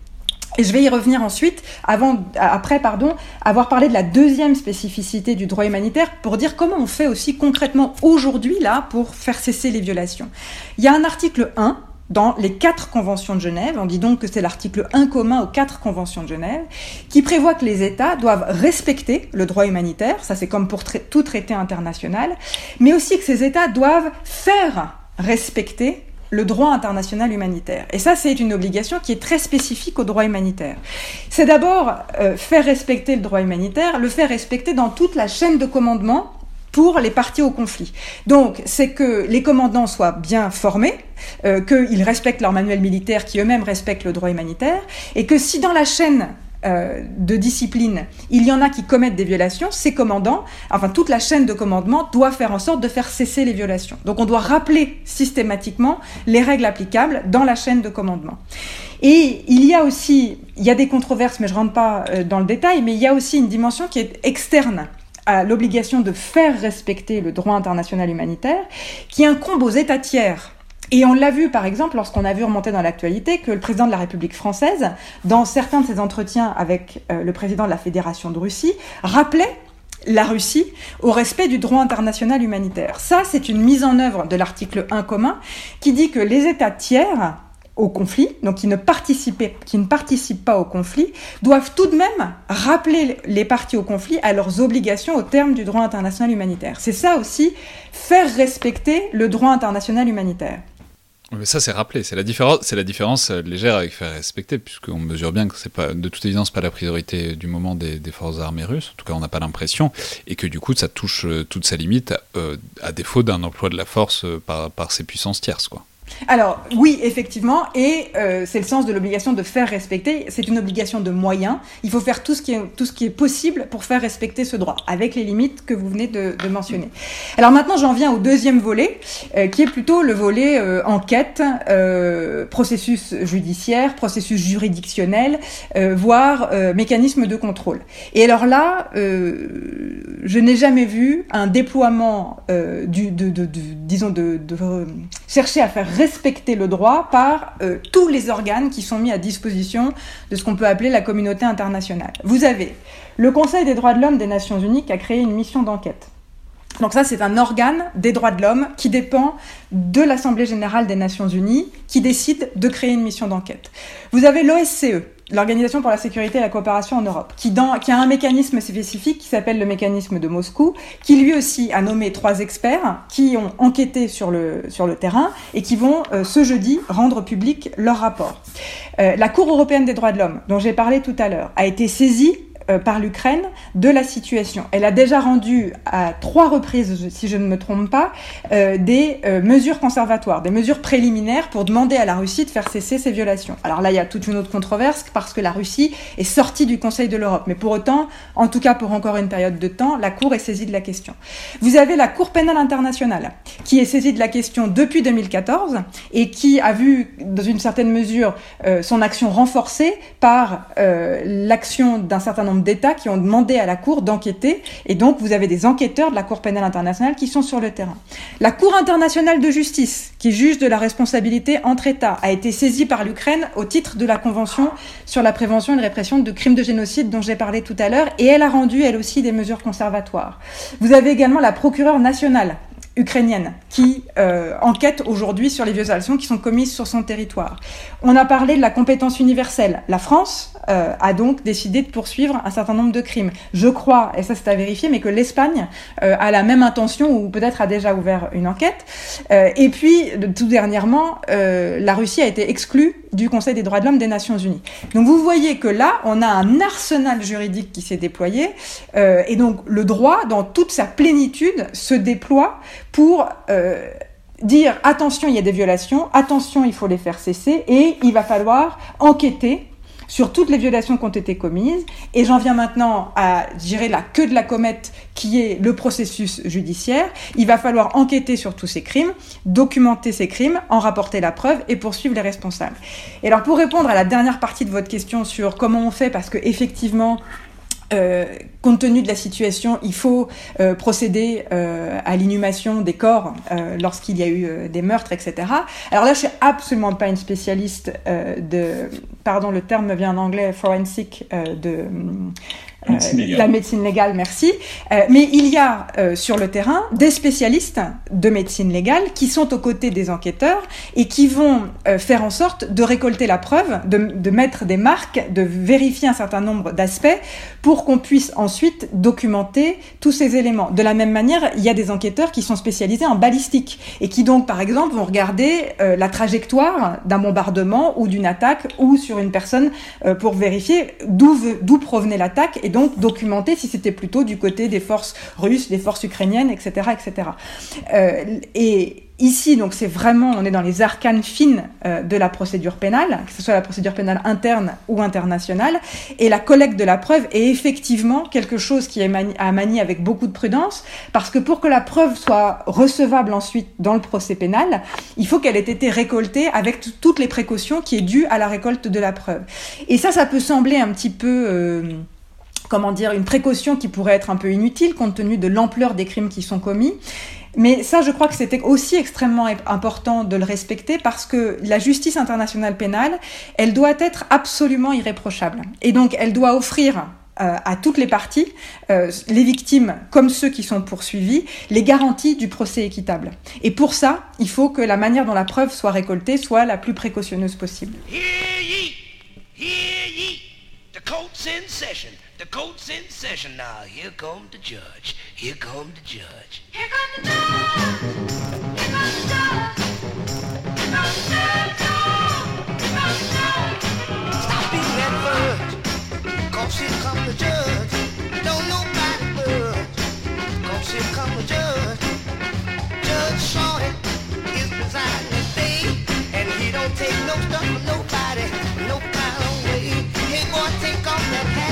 Et je vais y revenir ensuite, avant, après, pardon, avoir parlé de la deuxième spécificité du droit humanitaire pour dire comment on fait aussi concrètement aujourd'hui, là, pour faire cesser les violations. Il y a un article 1 dans les quatre conventions de Genève, on dit donc que c'est l'article 1 commun aux quatre conventions de Genève, qui prévoit que les États doivent respecter le droit humanitaire, ça c'est comme pour tout traité international, mais aussi que ces États doivent faire respecter le droit international humanitaire. Et ça, c'est une obligation qui est très spécifique au droit humanitaire. C'est d'abord euh, faire respecter le droit humanitaire, le faire respecter dans toute la chaîne de commandement pour les parties au conflit. Donc, c'est que les commandants soient bien formés, euh, qu'ils respectent leur manuel militaire, qui eux-mêmes respectent le droit humanitaire, et que si dans la chaîne euh, de discipline, il y en a qui commettent des violations, ces commandants, enfin toute la chaîne de commandement doit faire en sorte de faire cesser les violations. Donc on doit rappeler systématiquement les règles applicables dans la chaîne de commandement. Et il y a aussi, il y a des controverses, mais je rentre pas euh, dans le détail, mais il y a aussi une dimension qui est externe à l'obligation de faire respecter le droit international humanitaire, qui incombe aux États tiers. Et on l'a vu, par exemple, lorsqu'on a vu remonter dans l'actualité que le président de la République française, dans certains de ses entretiens avec euh, le président de la Fédération de Russie, rappelait la Russie au respect du droit international humanitaire. Ça, c'est une mise en œuvre de l'article 1 commun qui dit que les États tiers au conflit, donc qui ne, participent, pas au conflit, doivent tout de même rappeler les parties au conflit à leurs obligations au terme du droit international humanitaire. C'est ça aussi, faire respecter le droit international humanitaire. Mais ça, c'est rappelé. C'est la différence, la différence euh, légère avec faire respecter, puisqu'on mesure bien que c'est pas, de toute évidence, pas la priorité du moment des, forces armées russes. En tout cas, on n'a pas l'impression, et que du coup, ça touche euh, toute sa limite, euh, à défaut d'un emploi de la force par, par ces puissances tierces, quoi. Alors oui, effectivement, et euh, c'est le sens de l'obligation de faire respecter. C'est une obligation de moyens. Il faut faire tout ce qui est, tout ce qui est possible pour faire respecter ce droit, avec les limites que vous venez de, mentionner. Alors maintenant, j'en viens au deuxième volet, euh, qui est plutôt le volet euh, enquête, processus judiciaire, processus juridictionnel, voire mécanisme de contrôle. Et alors là, je n'ai jamais vu un déploiement du, de, de, disons, de, de chercher à faire respecter le droit par euh, tous les organes qui sont mis à disposition de ce qu'on peut appeler la communauté internationale. Vous avez le Conseil des droits de l'homme des Nations Unies qui a créé une mission d'enquête. Donc ça, c'est un organe des droits de l'homme qui dépend de l'Assemblée générale des Nations unies, qui décide de créer une mission d'enquête. Vous avez l'OSCE, l'Organisation pour la sécurité et la coopération en Europe, qui, a un mécanisme spécifique qui s'appelle le mécanisme de Moscou, qui lui aussi a nommé trois experts qui ont enquêté sur le, sur le terrain et qui vont euh, ce jeudi rendre public leur rapport. Euh, la Cour européenne des droits de l'homme, dont j'ai parlé tout à l'heure, a été saisie par l'Ukraine de la situation. Elle a déjà rendu à trois reprises, si je ne me trompe pas, euh, des euh, mesures conservatoires, des mesures préliminaires pour demander à la Russie de faire cesser ces violations. Alors là, il y a toute une autre controverse parce que la Russie est sortie du Conseil de l'Europe. Mais pour autant, en tout cas pour encore une période de temps, la Cour est saisie de la question. Vous avez la Cour pénale internationale qui est saisie de la question depuis 2014 et qui a vu, dans une certaine mesure, son action renforcée par l'action d'un certain nombre d'États qui ont demandé à la Cour d'enquêter, et donc vous avez des enquêteurs de la Cour pénale internationale qui sont sur le terrain. La Cour internationale de justice, qui juge de la responsabilité entre États, a été saisie par l'Ukraine au titre de la Convention sur la prévention et la répression de crimes de génocide dont j'ai parlé tout à l'heure, et elle a rendu elle aussi des mesures conservatoires. Vous avez également la procureure nationale ukrainienne, qui euh, enquête aujourd'hui sur les violations qui sont commises sur son territoire. On a parlé de la compétence universelle. La France euh, a donc décidé de poursuivre un certain nombre de crimes. Je crois, et ça c'est à vérifier, mais que l'Espagne euh, a la même intention ou peut-être a déjà ouvert une enquête. Euh, et puis, tout dernièrement, euh, la Russie a été exclue du Conseil des droits de l'homme des Nations Unies. Donc vous voyez que là, on a un arsenal juridique qui s'est déployé, euh, et donc le droit, dans toute sa plénitude, se déploie pour euh, dire attention, il y a des violations, attention, il faut les faire cesser, et il va falloir enquêter sur toutes les violations qui ont été commises. Et j'en viens maintenant à gérer la queue de la comète qui est le processus judiciaire. Il va falloir enquêter sur tous ces crimes, documenter ces crimes, en rapporter la preuve et poursuivre les responsables. Et alors pour répondre à la dernière partie de votre question sur comment on fait, parce que effectivement, euh, compte tenu de la situation, il faut euh, procéder euh, à l'inhumation des corps euh, lorsqu'il y a eu euh, des meurtres, etc. Alors là, je suis absolument pas une spécialiste de, pardon, le terme me vient en anglais, forensic, de médecine légale. la médecine légale, merci. Euh, mais il y a euh, sur le terrain des spécialistes de médecine légale qui sont aux côtés des enquêteurs et qui vont euh, faire en sorte de récolter la preuve, de, de mettre des marques, de vérifier un certain nombre d'aspects pour qu'on puisse ensuite documenter tous ces éléments. De la même manière, il y a des enquêteurs qui sont spécialisés en balistique et qui donc, par exemple, vont regarder euh, la trajectoire d'un bombardement ou d'une attaque ou sur une personne euh, pour vérifier d'où ve- d'où provenait l'attaque et donc documenter si c'était plutôt du côté des forces russes, des forces ukrainiennes, etc., etc. Euh, et ici, donc, c'est vraiment, on est dans les arcanes fines euh, de la procédure pénale, que ce soit la procédure pénale interne ou internationale, et la collecte de la preuve est effectivement quelque chose qui est mani- à manier avec beaucoup de prudence, parce que pour que la preuve soit recevable ensuite dans le procès pénal, il faut qu'elle ait été récoltée avec toutes les précautions qui est dues à la récolte de la preuve. Et ça, ça peut sembler un petit peu... euh, comment dire, une précaution qui pourrait être un peu inutile compte tenu de l'ampleur des crimes qui sont commis. Mais ça, je crois que c'était aussi extrêmement important de le respecter parce que la justice internationale pénale, elle doit être absolument irréprochable. Et donc, elle doit offrir euh, à toutes les parties, euh, les victimes comme ceux qui sont poursuivis, les garanties du procès équitable. Et pour ça, il faut que la manière dont la preuve soit récoltée soit la plus précautionneuse possible. Hear ye! Hear ye! The court's in session. The court's in session. Now here come the judge. Here come the judge. Here comes the judge. Here comes the judge. Here comes the judge. Stop beating that fudge. Cause here come the judge. Don't nobody budge. Cause here come the judge. Judge Shorty is presiding today. And he don't take no stuff from nobody. No kind of way. Hey boy, take off that hat.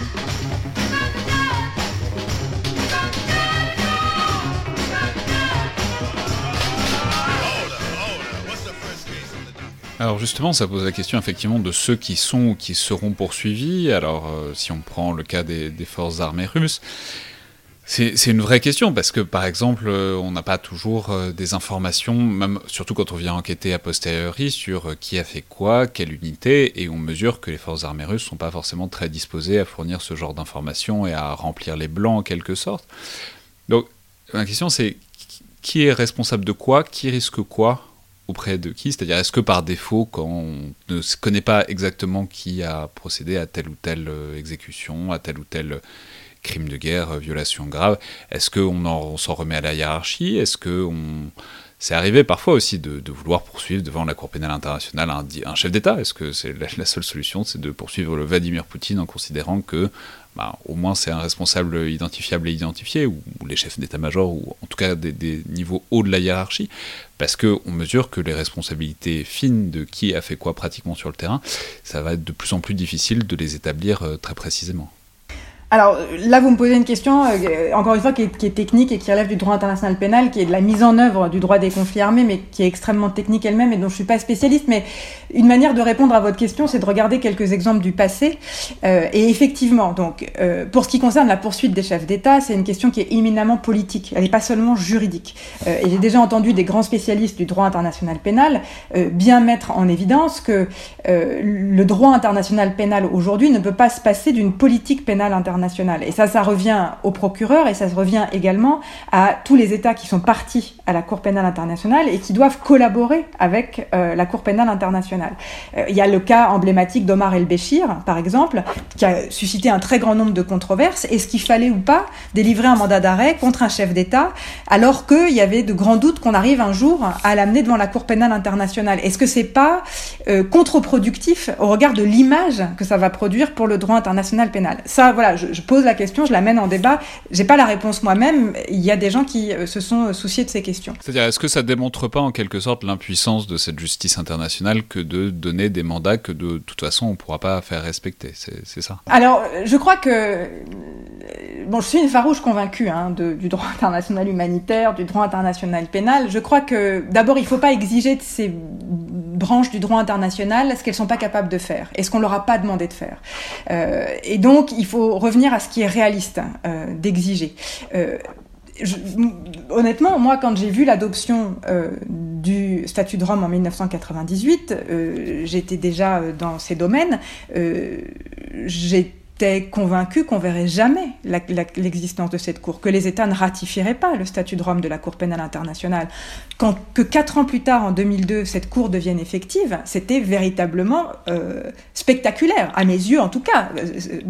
Alors justement, ça pose la question effectivement de ceux qui sont ou qui seront poursuivis. Alors euh, si on prend le cas des, forces armées russes, c'est une vraie question parce que par exemple, euh, on n'a pas toujours euh, des informations, surtout quand on vient enquêter a posteriori sur qui a fait quoi, quelle unité, et on mesure que les forces armées russes sont pas forcément très disposées à fournir ce genre d'informations et à remplir les blancs en quelque sorte. Donc ma question c'est qui est responsable de quoi, qui risque quoi auprès de qui? C'est-à-dire, est-ce que par défaut, quand on ne connaît pas exactement qui a procédé à telle ou telle euh, exécution, à tel ou tel euh, crime de guerre, euh, violation grave, est-ce qu'on on s'en remet à la hiérarchie? Est-ce que on... C'est arrivé parfois aussi de, vouloir poursuivre devant la Cour pénale internationale un chef d'État? Est-ce que c'est la, la seule solution, c'est de poursuivre le Vladimir Poutine en considérant que bah, au moins c'est un responsable identifiable et identifié, ou, les chefs d'état-major, ou en tout cas des, des niveaux hauts de la hiérarchie parce qu'on mesure que les responsabilités fines de qui a fait quoi pratiquement sur le terrain, ça va être de plus en plus difficile de les établir euh, très précisément. Alors là, vous me posez une question, euh, encore une fois, qui est, technique et qui relève du droit international pénal, qui est de la mise en œuvre du droit des conflits armés, mais qui est extrêmement technique elle-même et dont je suis pas spécialiste. Mais une manière de répondre à votre question, c'est de regarder quelques exemples du passé. Euh, et effectivement, donc, euh, pour ce qui concerne la poursuite des chefs d'État, c'est une question qui est éminemment politique. Elle n'est pas seulement juridique. Euh, et j'ai déjà entendu des grands spécialistes du droit international pénal euh, bien mettre en évidence que le droit international pénal aujourd'hui ne peut pas se passer d'une politique pénale Et ça, ça revient au procureur et ça revient également à tous les États qui sont partis à la Cour pénale internationale et qui doivent collaborer avec euh, la Cour pénale internationale. Euh, Il y a le cas emblématique d'Omar El-Béchir, par exemple, qui a suscité un très grand nombre de controverses. Est-ce qu'il fallait ou pas délivrer un mandat d'arrêt contre un chef d'État alors qu'il y avait de grands doutes qu'on arrive un jour à l'amener devant la Cour pénale internationale? Est-ce que c'est pas euh, contre-productif au regard de l'image que ça va produire pour le droit international pénal? Ça, voilà, je pose la question, je la mène en débat. J'ai pas la réponse moi-même. Il y a des gens qui euh, se sont souciés de ces questions. C'est-à-dire, est-ce que ça démontre pas en quelque sorte l'impuissance de cette justice internationale que de donner des mandats que de toute façon on ne pourra pas faire respecter? C'est ça? Alors, je crois que euh, bon, je suis une farouche convaincue hein, de- du droit international humanitaire, du droit international pénal. Je crois que d'abord, il ne faut pas exiger de ces branches du droit international ce qu'elles sont pas capables de faire et ce qu'on leur a pas demandé de faire. Euh, et donc, il faut revenir à ce qui est réaliste euh, d'exiger. Euh, honnêtement, moi, quand j'ai vu l'adoption euh, du statut de Rome en 1998, euh, j'étais déjà dans ces domaines. J'étais convaincue qu'on verrait jamais l'existence de cette cour, que les États ne ratifieraient pas le statut de Rome de la Cour pénale internationale. Quand, que quatre ans plus tard, en 2002, cette cour devienne effective, c'était véritablement euh, spectaculaire, à mes yeux en tout cas. Euh,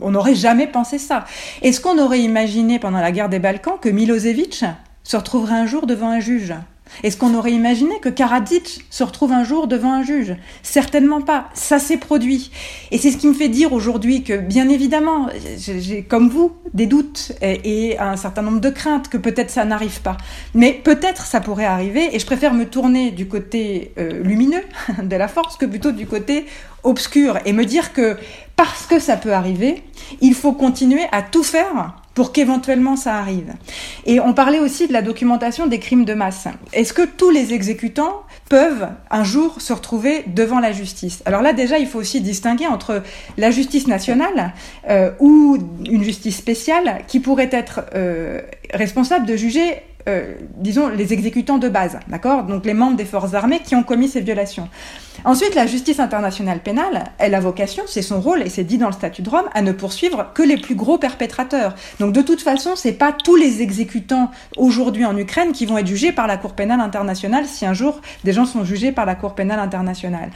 On n'aurait jamais pensé ça. Est-ce qu'on aurait imaginé pendant la guerre des Balkans que Milosevic se retrouverait un jour devant un juge? Est-ce qu'on aurait imaginé que Karadzic se retrouve un jour devant un juge? Certainement pas. Ça s'est produit. Et c'est ce qui me fait dire aujourd'hui que, bien évidemment, j'ai comme vous des doutes et, et un certain nombre de craintes que peut-être ça n'arrive pas. Mais peut-être ça pourrait arriver et je préfère me tourner du côté euh, lumineux de la force que plutôt du côté obscur et me dire que parce que ça peut arriver, il faut continuer à tout faire pour qu'éventuellement ça arrive. Et on parlait aussi de la documentation des crimes de masse. Est-ce que tous les exécutants peuvent un jour se retrouver devant la justice? Alors là déjà, il faut aussi distinguer entre la justice nationale euh, ou une justice spéciale qui pourrait être euh, responsable de juger euh, disons, les exécutants de base, d'accord? Donc les membres des forces armées qui ont commis ces violations. Ensuite, la justice internationale pénale, elle a vocation, c'est son rôle, et c'est dit dans le statut de Rome, à ne poursuivre que les plus gros perpétrateurs. Donc de toute façon, c'est pas tous les exécutants aujourd'hui en Ukraine qui vont être jugés par la Cour pénale internationale si un jour des gens sont jugés par la Cour pénale internationale.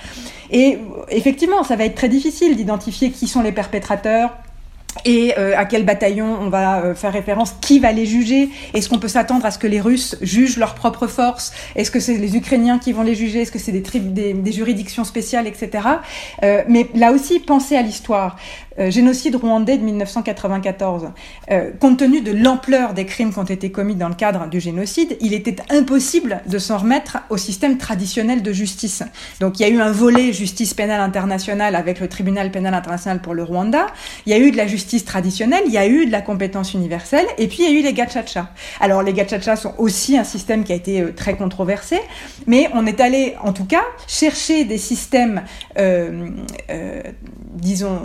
Et effectivement, ça va être très difficile d'identifier qui sont les perpétrateurs, et euh, à quel bataillon on va euh, faire référence, qui va les juger, est-ce qu'on peut s'attendre à ce que les Russes jugent leurs propres forces, est-ce que c'est les Ukrainiens qui vont les juger, est-ce que c'est des, des, des juridictions spéciales, etc. Euh, mais là aussi, pensez à l'histoire. Euh, génocide rwandais de 1994. Euh, compte tenu de l'ampleur des crimes qui ont été commis dans le cadre du génocide, il était impossible de s'en remettre au système traditionnel de justice. Donc il y a eu un volet justice pénale internationale avec le tribunal pénal international pour le Rwanda, il y a eu de la justice traditionnelle, il y a eu de la compétence universelle, et puis il y a eu les gachacha. Alors les gachacha sont aussi un système qui a été euh, très controversé, mais on est allé en tout cas chercher des systèmes, euh, disons,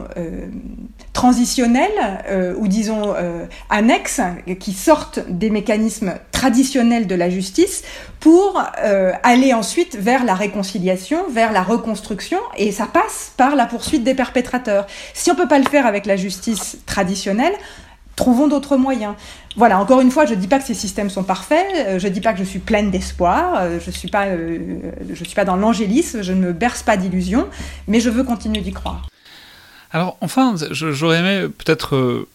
transitionnels euh, ou disons euh, annexes qui sortent des mécanismes traditionnels de la justice pour euh, aller ensuite vers la réconciliation, vers la reconstruction, et ça passe par la poursuite des perpétrateurs. Si on peut pas le faire avec la justice traditionnelle, trouvons d'autres moyens. Voilà, encore une fois, je ne dis pas que ces systèmes sont parfaits, euh, je ne dis pas que je suis pleine d'espoir, euh, je ne suis, pas, euh, je suis pas dans l'angélisme, je ne me berce pas d'illusions, mais je veux continuer d'y croire. Alors, enfin, j'aurais aimé peut-être euh,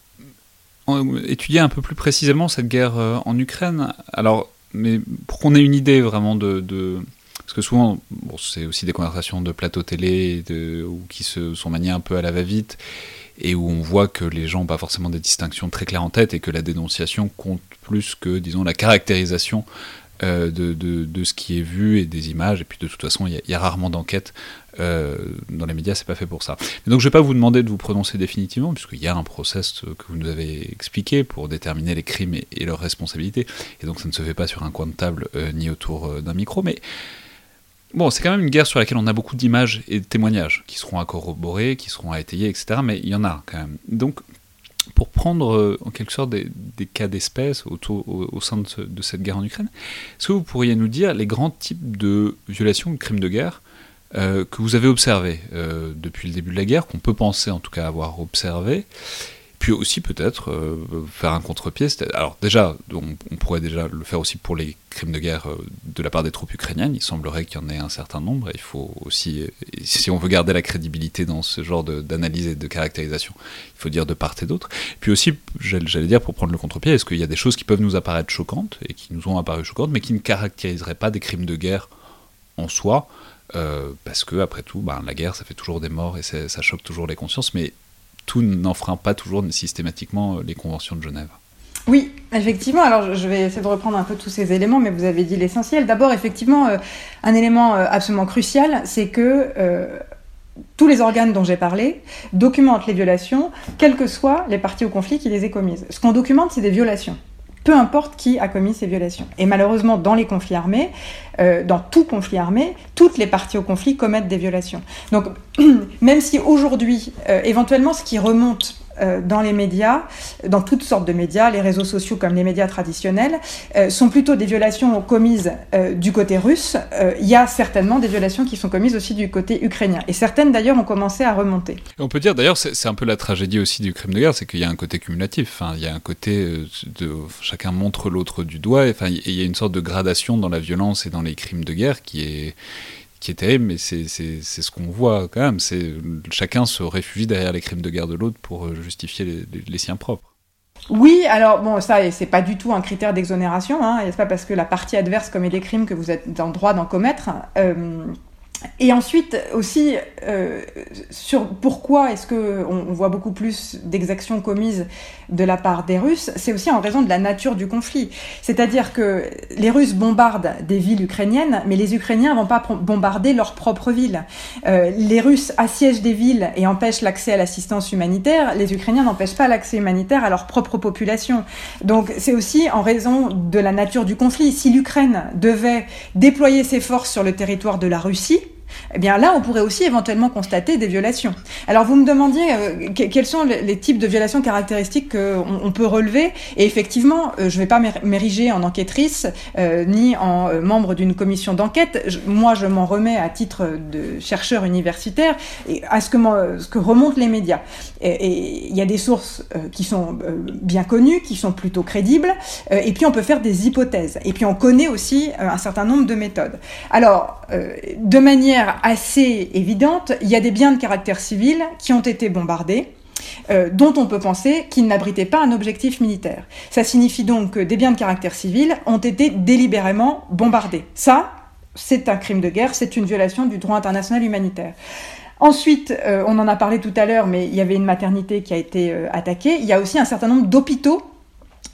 étudier un peu plus précisément cette guerre euh, en Ukraine. Alors, mais pour qu'on ait une idée vraiment de. de- parce que souvent, c'est aussi des conversations de plateau télé qui se sont maniées un peu à la va-vite et où on voit que les gens n'ont pas forcément des distinctions très claires en tête et que la dénonciation compte plus que, disons, la caractérisation de, de, de ce qui est vu et des images. Et puis de toute façon, il y, a- rarement d'enquête euh, dans les médias, c'est pas fait pour ça. Donc je vais pas vous demander de vous prononcer définitivement, puisqu'il y a un process euh, que vous nous avez expliqué pour déterminer les crimes et, leurs responsabilités. Et donc ça ne se fait pas sur un coin de table euh, ni autour euh, d'un micro. Mais bon, c'est quand même une guerre sur laquelle on a beaucoup d'images et de témoignages qui seront à corroborer, qui seront à étayer, etc. Mais il y en a quand même. Donc pour prendre euh, en quelque sorte des, cas d'espèce autour, au, au sein de, ce- de cette guerre en Ukraine, est-ce que vous pourriez nous dire les grands types de violations de crimes de guerre euh, que vous avez observés euh, depuis le début de la guerre, qu'on peut penser en tout cas avoir observé puis aussi peut-être euh, faire un contre-pied. Alors déjà, on, pourrait déjà le faire aussi pour les crimes de guerre euh, de la part des troupes ukrainiennes. Il semblerait qu'il y en ait un certain nombre. Il faut aussi, si on veut garder la crédibilité dans ce genre d'analyse et de caractérisation, il faut dire de part et d'autre. Puis aussi, j'allais dire pour prendre le contre-pied, est-ce qu'il y a des choses qui peuvent nous apparaître choquantes et qui nous ont apparu choquantes, mais qui ne caractériseraient pas des crimes de guerre en soi? Euh, parce que après tout, ben, la guerre, ça fait toujours des morts et ça choque toujours les consciences, mais tout n'enfreint pas toujours systématiquement euh, les conventions de Genève. Oui, effectivement. Alors, je- vais essayer de reprendre un peu tous ces éléments, mais vous avez dit l'essentiel. D'abord, effectivement, euh, un élément euh, absolument crucial, c'est que tous les organes dont j'ai parlé documentent les violations, quelles que soient les parties au conflit qui les aient commises. Ce qu'on documente, c'est des violations. Peu importe qui a commis ces violations. Et malheureusement, dans les conflits armés, euh, dans tout conflit armé, toutes les parties au conflit commettent des violations. Donc, même si aujourd'hui, euh, éventuellement, ce qui remonte dans les médias, dans toutes sortes de médias, les réseaux sociaux comme les médias traditionnels, euh, sont plutôt des violations commises euh, du côté russe. Euh, Il y a certainement des violations qui sont commises aussi du côté ukrainien. Et certaines d'ailleurs ont commencé à remonter. On peut dire d'ailleurs, c'est un peu la tragédie aussi du crime de guerre, c'est qu'il y a un côté cumulatif. Enfin, il y a un côté euh, de chacun montre l'autre du doigt. Enfin, il y a une sorte de gradation dans la violence et dans les crimes de guerre qui est qui est terrible, mais c'est ce qu'on voit quand même. C'est chacun se réfugie derrière les crimes de guerre de l'autre pour euh, justifier les, les- siens propres. Oui, alors bon, ça, c'est pas du tout un critère d'exonération. Hein, c'est pas parce que la partie adverse commet des crimes que vous êtes en droit d'en commettre. Euh, et ensuite aussi euh, sur pourquoi est-ce que on, voit beaucoup plus d'exactions commises de la part des Russes, c'est aussi en raison de la nature du conflit. C'est-à-dire que les Russes bombardent des villes ukrainiennes, mais les Ukrainiens vont pas bombarder leur propre ville. Euh, les Russes assiègent des villes et empêchent l'accès à l'assistance humanitaire. Les Ukrainiens n'empêchent pas l'accès humanitaire à leur propre population. Donc c'est aussi en raison de la nature du conflit. Si l'Ukraine devait déployer ses forces sur le territoire de la Russie, eh bien là, on pourrait aussi éventuellement constater des violations. Alors vous me demandiez euh, que- quels sont les, types de violations caractéristiques qu'on on peut relever. Et effectivement, euh, je ne vais pas m'ér- m'ériger en enquêtrice euh, ni en membre d'une commission d'enquête. Moi, je m'en remets à titre de chercheur universitaire à ce que, ce que remontent les médias. Et il y a des sources qui sont bien connues, qui sont plutôt crédibles, et puis on peut faire des hypothèses. Et puis on connaît aussi un certain nombre de méthodes. Alors, de manière assez évidente, il y a des biens de caractère civil qui ont été bombardés. euh, dont on peut penser qu'ils n'abritaient pas un objectif militaire. Ça signifie donc que des biens de caractère civil ont été délibérément bombardés. Ça, c'est un crime de guerre, c'est une violation du droit international humanitaire. Ensuite, euh, on en a parlé tout à l'heure, mais il y avait une maternité qui a été euh, attaquée. Il y a aussi un certain nombre d'hôpitaux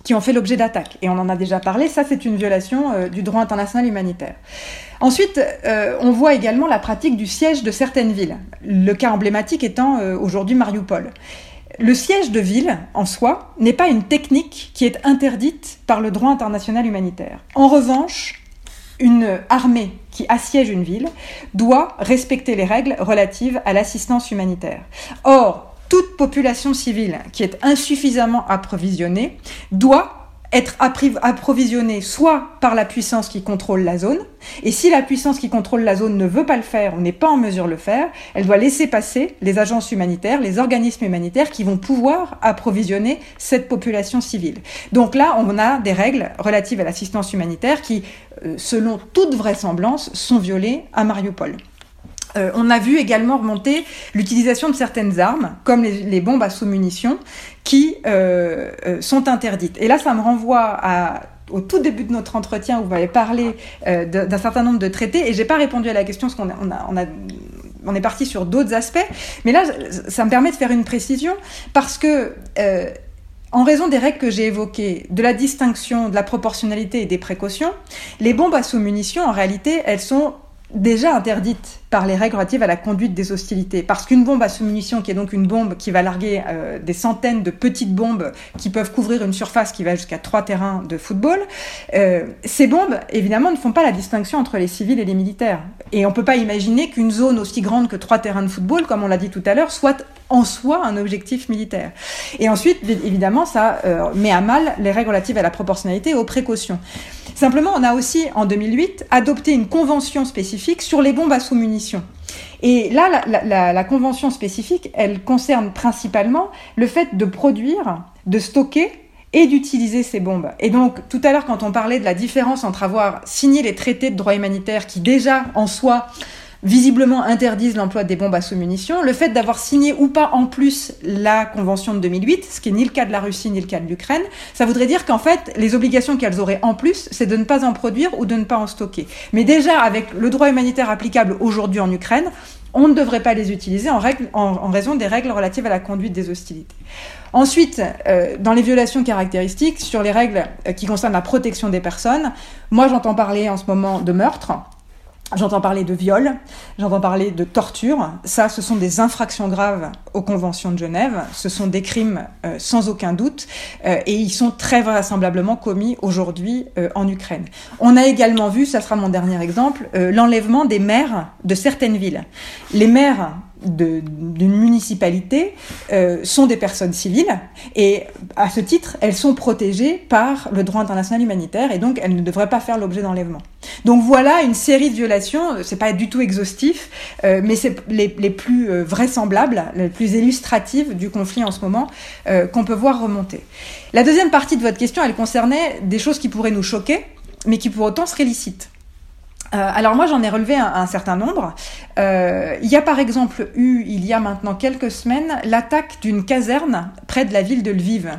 qui ont fait l'objet d'attaques. Et on en a déjà parlé, ça c'est une violation euh, du droit international humanitaire. Ensuite, euh, on voit également la pratique du siège de certaines villes. Le cas emblématique étant euh, aujourd'hui Mariupol. Le siège de ville, en soi, n'est pas une technique qui est interdite par le droit international humanitaire. En revanche, une armée qui assiège une ville doit respecter les règles relatives à l'assistance humanitaire. Or, toute population civile qui est insuffisamment approvisionnée doit être approvisionnée soit par la puissance qui contrôle la zone, et si la puissance qui contrôle la zone ne veut pas le faire ou n'est pas en mesure de le faire, elle doit laisser passer les agences humanitaires, les organismes humanitaires qui vont pouvoir approvisionner cette population civile. Donc là, on a des règles relatives à l'assistance humanitaire qui, euh, selon toute vraisemblance, sont violées à Mariupol. Euh, on a vu également remonter l'utilisation de certaines armes, comme les, bombes à sous-munitions, qui euh, euh, sont interdites. Et là, ça me renvoie au tout début de notre entretien où vous m'avez parlé d'un certain nombre de traités et j'ai pas répondu à la question parce qu'on on est parti sur d'autres aspects, mais là, ça me permet de faire une précision parce que en raison des règles que j'ai évoquées, de la distinction, de la proportionnalité et des précautions, les bombes à sous-munitions, en réalité, elles sont déjà interdites par les règles relatives à la conduite des hostilités. Parce qu'une bombe à sous-munition, qui est donc une bombe qui va larguer euh, des centaines de petites bombes qui peuvent couvrir une surface qui va jusqu'à trois terrains de football, euh, ces bombes, évidemment, ne font pas la distinction entre les civils et les militaires. Et on ne peut pas imaginer qu'une zone aussi grande que trois terrains de football, comme on l'a dit tout à l'heure, soit en soi un objectif militaire. Et ensuite, évidemment, ça euh, met à mal les règles relatives à la proportionnalité et aux précautions. Simplement, on a aussi, en 2008, adopté une convention spécifique sur les bombes à sous-munitions. Et là, la, convention spécifique, elle concerne principalement le fait de produire, de stocker et d'utiliser ces bombes. Et donc, tout à l'heure, quand on parlait de la différence entre avoir signé les traités de droit humanitaire qui déjà, en soi, visiblement interdisent l'emploi des bombes à sous-munitions, le fait d'avoir signé ou pas en plus la convention de 2008, ce qui n'est ni le cas de la Russie ni le cas de l'Ukraine, ça voudrait dire qu'en fait, les obligations qu'elles auraient en plus, c'est de ne pas en produire ou de ne pas en stocker. Mais déjà, avec le droit humanitaire applicable aujourd'hui en Ukraine, on ne devrait pas les utiliser en, raison des règles relatives à la conduite des hostilités. Ensuite, euh, dans les violations caractéristiques, sur les règles euh, qui concernent la protection des personnes, moi j'entends parler en ce moment de meurtre, J'entends parler de viol, j'entends parler de torture. Ça, ce sont des infractions graves aux conventions de Genève. Ce sont des crimes euh, sans aucun doute euh, et ils sont très vraisemblablement commis aujourd'hui euh, en Ukraine. On a également vu, ça sera mon dernier exemple, l'enlèvement des maires de certaines villes. Les maires d'une municipalité euh, sont des personnes civiles et à ce titre, elles sont protégées par le droit international humanitaire et donc elles ne devraient pas faire l'objet d'enlèvement. Donc voilà une série de violations, euh, c'est pas du tout exhaustif, euh, mais c'est les, les plus euh, vraisemblables, les plus illustratives du conflit en ce moment euh, qu'on peut voir remonter. La deuxième partie de votre question, elle concernait des choses qui pourraient nous choquer, mais qui pour autant seraient licites. Euh, alors moi j'en ai relevé un, un certain nombre. Euh, il y a par exemple eu, il y a maintenant quelques semaines, l'attaque d'une caserne près de la ville de Lviv.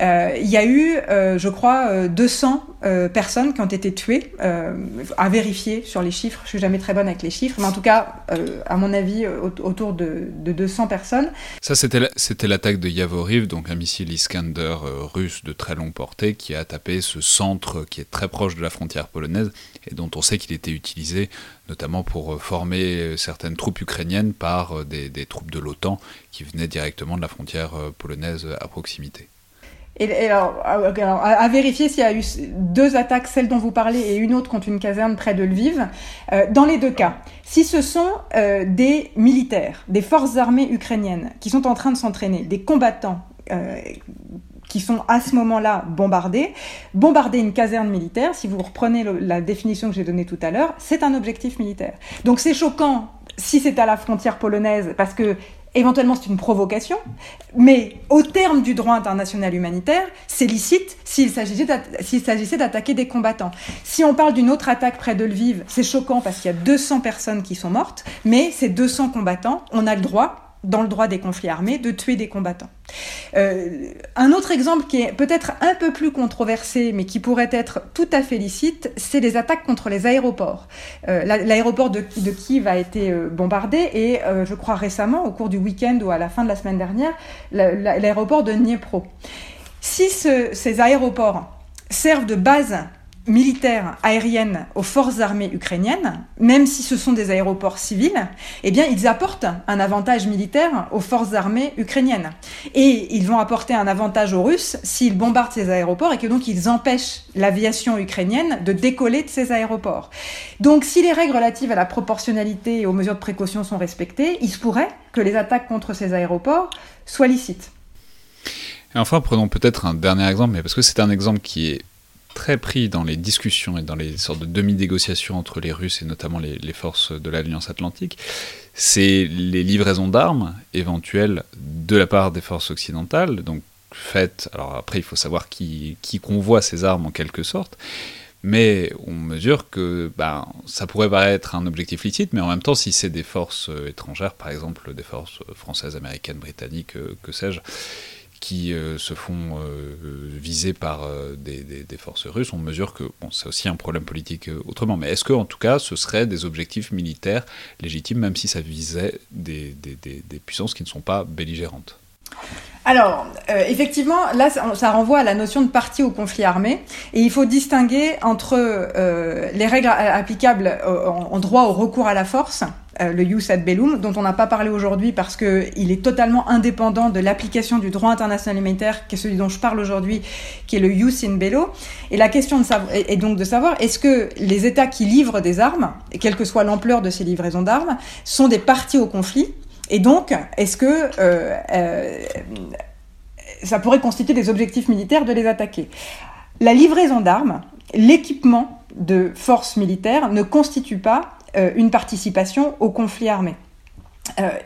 Euh, il y a eu, euh, je crois, euh, 200 euh, personnes qui ont été tuées, euh, à vérifier sur les chiffres. Je suis jamais très bonne avec les chiffres, mais en tout cas, euh, à mon avis, euh, au- autour de, de 200 personnes. Ça, c'était la- c'était l'attaque de Yavoriv, donc un missile Iskander euh, russe de très longue portée qui a tapé ce centre qui est très proche de la frontière polonaise et dont on sait qu'il était utilisé notamment pour euh, former euh, certaines troupes ukrainiennes par euh, des, troupes de l'OTAN qui venaient directement de la frontière polonaise à proximité. Et, alors, alors, à, vérifier s'il y a eu deux attaques, celle dont vous parlez et une autre contre une caserne près de Lviv. Dans les deux cas, si ce sont des militaires, des forces armées ukrainiennes qui sont en train de s'entraîner, des combattants qui sont à ce moment-là bombardés, bombarder une caserne militaire, si vous reprenez la définition que j'ai donnée tout à l'heure, c'est un objectif militaire. Donc c'est choquant si c'est à la frontière polonaise parce que éventuellement c'est une provocation, mais au terme du droit international humanitaire, c'est licite s'il s'agissait d'atta- s'il s'agissait d'attaquer des combattants. Si on parle d'une autre attaque près de Lviv, c'est choquant parce qu'il y a 200 personnes qui sont mortes, mais ces 200 combattants, on a le droit dans le droit des conflits armés, de tuer des combattants. Euh, un autre exemple qui est peut-être un peu plus controversé, mais qui pourrait être tout à fait licite, c'est les attaques contre les aéroports. Euh, la- L'aéroport de, Kiev a été euh, bombardé et je crois récemment, au cours du week-end ou à la fin de la semaine dernière, la- la- l'aéroport de Dniepro. Si ce- ces aéroports servent de base militaire aérienne aux forces armées ukrainiennes, même si ce sont des aéroports civils, eh bien, ils apportent un avantage militaire aux forces armées ukrainiennes. Et ils vont apporter un avantage aux Russes s'ils bombardent ces aéroports et que donc ils empêchent l'aviation ukrainienne de décoller de ces aéroports. Donc, si les règles relatives à la proportionnalité et aux mesures de précaution sont respectées, il se pourrait que les attaques contre ces aéroports soient licites. Et enfin, prenons peut-être un dernier exemple, mais parce que c'est un exemple qui est très pris dans les discussions et dans les sortes de demi-négociations entre les Russes et notamment les, forces de l'Alliance Atlantique, c'est les livraisons d'armes éventuelles de la part des forces occidentales, donc faites, alors après il faut savoir qui, qui convoie ces armes en quelque sorte, mais on mesure que ben, ça pourrait paraître un objectif licite, mais en même temps, si c'est des forces euh, étrangères, par exemple des forces euh, françaises, américaines, britanniques, euh, que sais-je, qui euh, se font euh, viser par euh, des, forces russes, on mesure que c'est aussi un problème politique euh, autrement. Mais est-ce que, en tout cas, ce seraient des objectifs militaires légitimes, même si ça visait des puissances qui ne sont pas belligérantes? Alors, euh, effectivement, là, ça, renvoie à la notion de partie au conflit armé, et il faut distinguer entre euh, les règles applicables en, droit au recours à la force, euh, le jus ad bellum, dont on n'a pas parlé aujourd'hui parce que il est totalement indépendant de l'application du droit international humanitaire, qui est celui dont je parle aujourd'hui, qui est le jus in bello. Et la question est donc de savoir, est-ce que les États qui livrent des armes, quelle que soit l'ampleur de ces livraisons d'armes, sont des parties au conflit et donc, est-ce que euh, euh, ça pourrait constituer des objectifs militaires de les attaquer? La livraison d'armes, l'équipement de forces militaires ne constitue pas euh, une participation au conflit armé.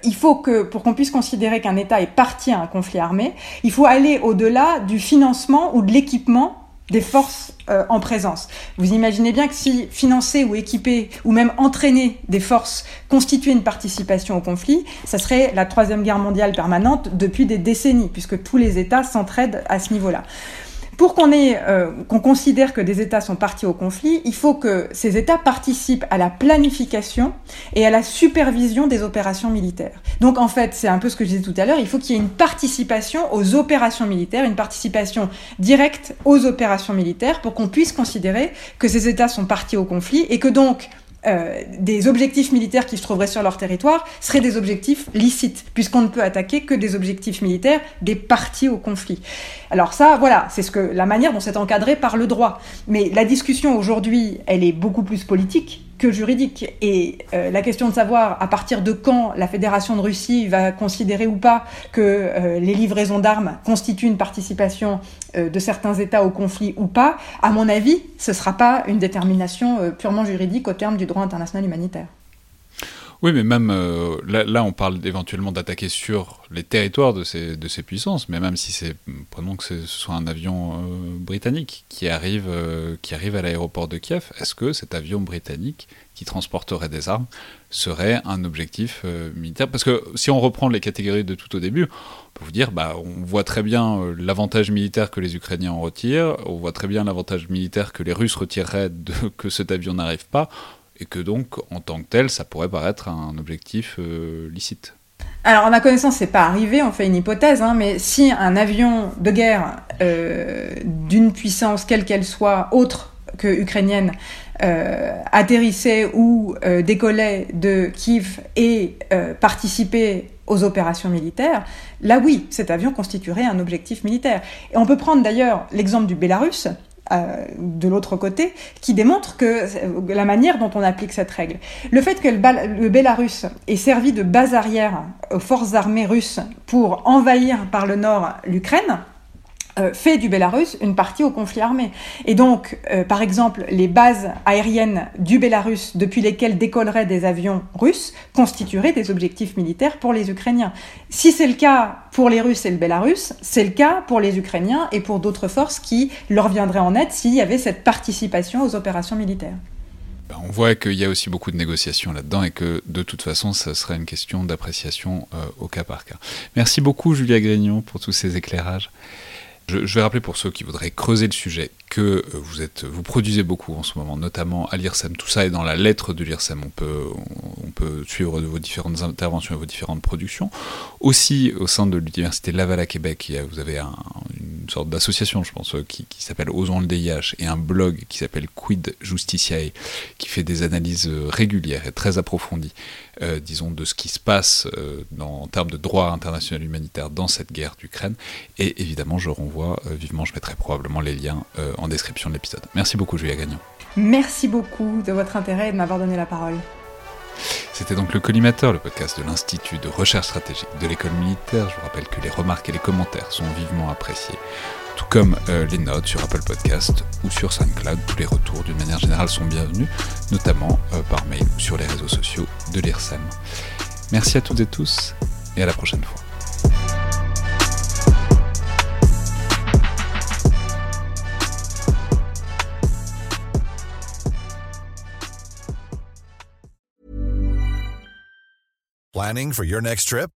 Il faut que, pour qu'on puisse considérer qu'un État est parti à un conflit armé, il faut aller au-delà du financement ou de l'équipement des forces euh, en présence. Vous imaginez bien que si financer ou équiper ou même entraîner des forces constituait une participation au conflit, ça serait la troisième guerre mondiale permanente depuis des décennies, puisque tous les États s'entraident à ce niveau-là. Pour qu'on euh, considère que des États sont partis au conflit, il faut que ces États participent à la planification et à la supervision des opérations militaires. Donc en fait, c'est un peu ce que je disais tout à l'heure, il faut qu'il y ait une participation aux opérations militaires, une participation directe aux opérations militaires pour qu'on puisse considérer que ces États sont partis au conflit et que donc euh, des objectifs militaires qui se trouveraient sur leur territoire seraient des objectifs licites, puisqu'on ne peut attaquer que des objectifs militaires des parties au conflit. Alors ça, voilà, c'est ce que la manière dont c'est encadré par le droit. Mais la discussion aujourd'hui, elle est beaucoup plus politique que juridique. Et euh, la question de savoir à partir de quand la Fédération de Russie va considérer ou pas que euh, les livraisons d'armes constituent une participation euh, de certains États au conflit ou pas, à mon avis, ce ne sera pas une détermination euh, purement juridique au terme du droit international humanitaire. Oui, mais même euh, là, on parle éventuellement d'attaquer sur les territoires de ces, puissances, mais même si c'est, prenons que ce soit un avion euh, britannique qui arrive, euh, qui arrive à l'aéroport de Kiev, est-ce que cet avion britannique qui transporterait des armes serait un objectif militaire? Parce que si on reprend les catégories de tout au début, on peut vous dire, bah, on voit très bien l'avantage militaire que les Ukrainiens en retirent, on voit très bien l'avantage militaire que les Russes retireraient de que cet avion n'arrive pas, et que donc, en tant que tel, ça pourrait paraître un objectif euh, licite. Alors, en ma connaissance, c'est pas arrivé, on fait une hypothèse, hein, mais si un avion de guerre euh, d'une puissance, quelle qu'elle soit, autre que ukrainienne, euh, atterrissait ou décollait de Kiev et participait aux opérations militaires, là oui, cet avion constituerait un objectif militaire. Et on peut prendre d'ailleurs l'exemple du Bélarus, de l'autre côté, qui démontre que euh, la manière dont on applique cette règle. Le fait que le, le Bélarus ait servi de base arrière aux forces armées russes pour envahir par le nord l'Ukraine, euh, fait du Bélarus une partie au conflit armé. Et donc, euh, par exemple, les bases aériennes du Bélarus depuis lesquelles décolleraient des avions russes constitueraient des objectifs militaires pour les Ukrainiens. Si c'est le cas pour les Russes et le Bélarus, c'est le cas pour les Ukrainiens et pour d'autres forces qui leur viendraient en aide s'il y avait cette participation aux opérations militaires. Ben, on voit qu'il y a aussi beaucoup de négociations là-dedans et que de toute façon, ça serait une question d'appréciation euh, au cas par cas. Merci beaucoup, Julia Grignon, pour tous ces éclairages. Je, je vais rappeler pour ceux qui voudraient creuser le sujet que euh, vous êtes, vous produisez beaucoup en ce moment, notamment à l'IRSEM. Tout ça est dans la lettre de l'IRSEM. On peut, on, peut suivre vos différentes interventions et vos différentes productions. Aussi, au sein de l'Université Laval à Québec, il y a- vous avez un- une sorte d'association, je pense, qui, qui s'appelle Osons le DIH et un blog qui s'appelle Quid Justitiae, qui fait des analyses euh, régulières et très approfondies, euh, disons, de ce qui se passe euh, dans- en termes de droit international humanitaire dans cette guerre d'Ukraine. Et évidemment, je renvoie euh, vivement, je mettrai probablement les liens en description de l'épisode. Merci beaucoup, Julia Gagnon. Merci beaucoup de votre intérêt et de m'avoir donné la parole. C'était donc le Collimateur, le podcast de l'Institut de recherche stratégique de l'école militaire. Je vous rappelle que les remarques et les commentaires sont vivement appréciés, tout comme euh, les notes sur Apple Podcast ou sur SoundCloud. Tous les retours, d'une manière générale, sont bienvenus, notamment euh, par mail ou sur les réseaux sociaux de l'IRSEM. Merci à toutes et tous, et à la prochaine fois. Planning for your next trip?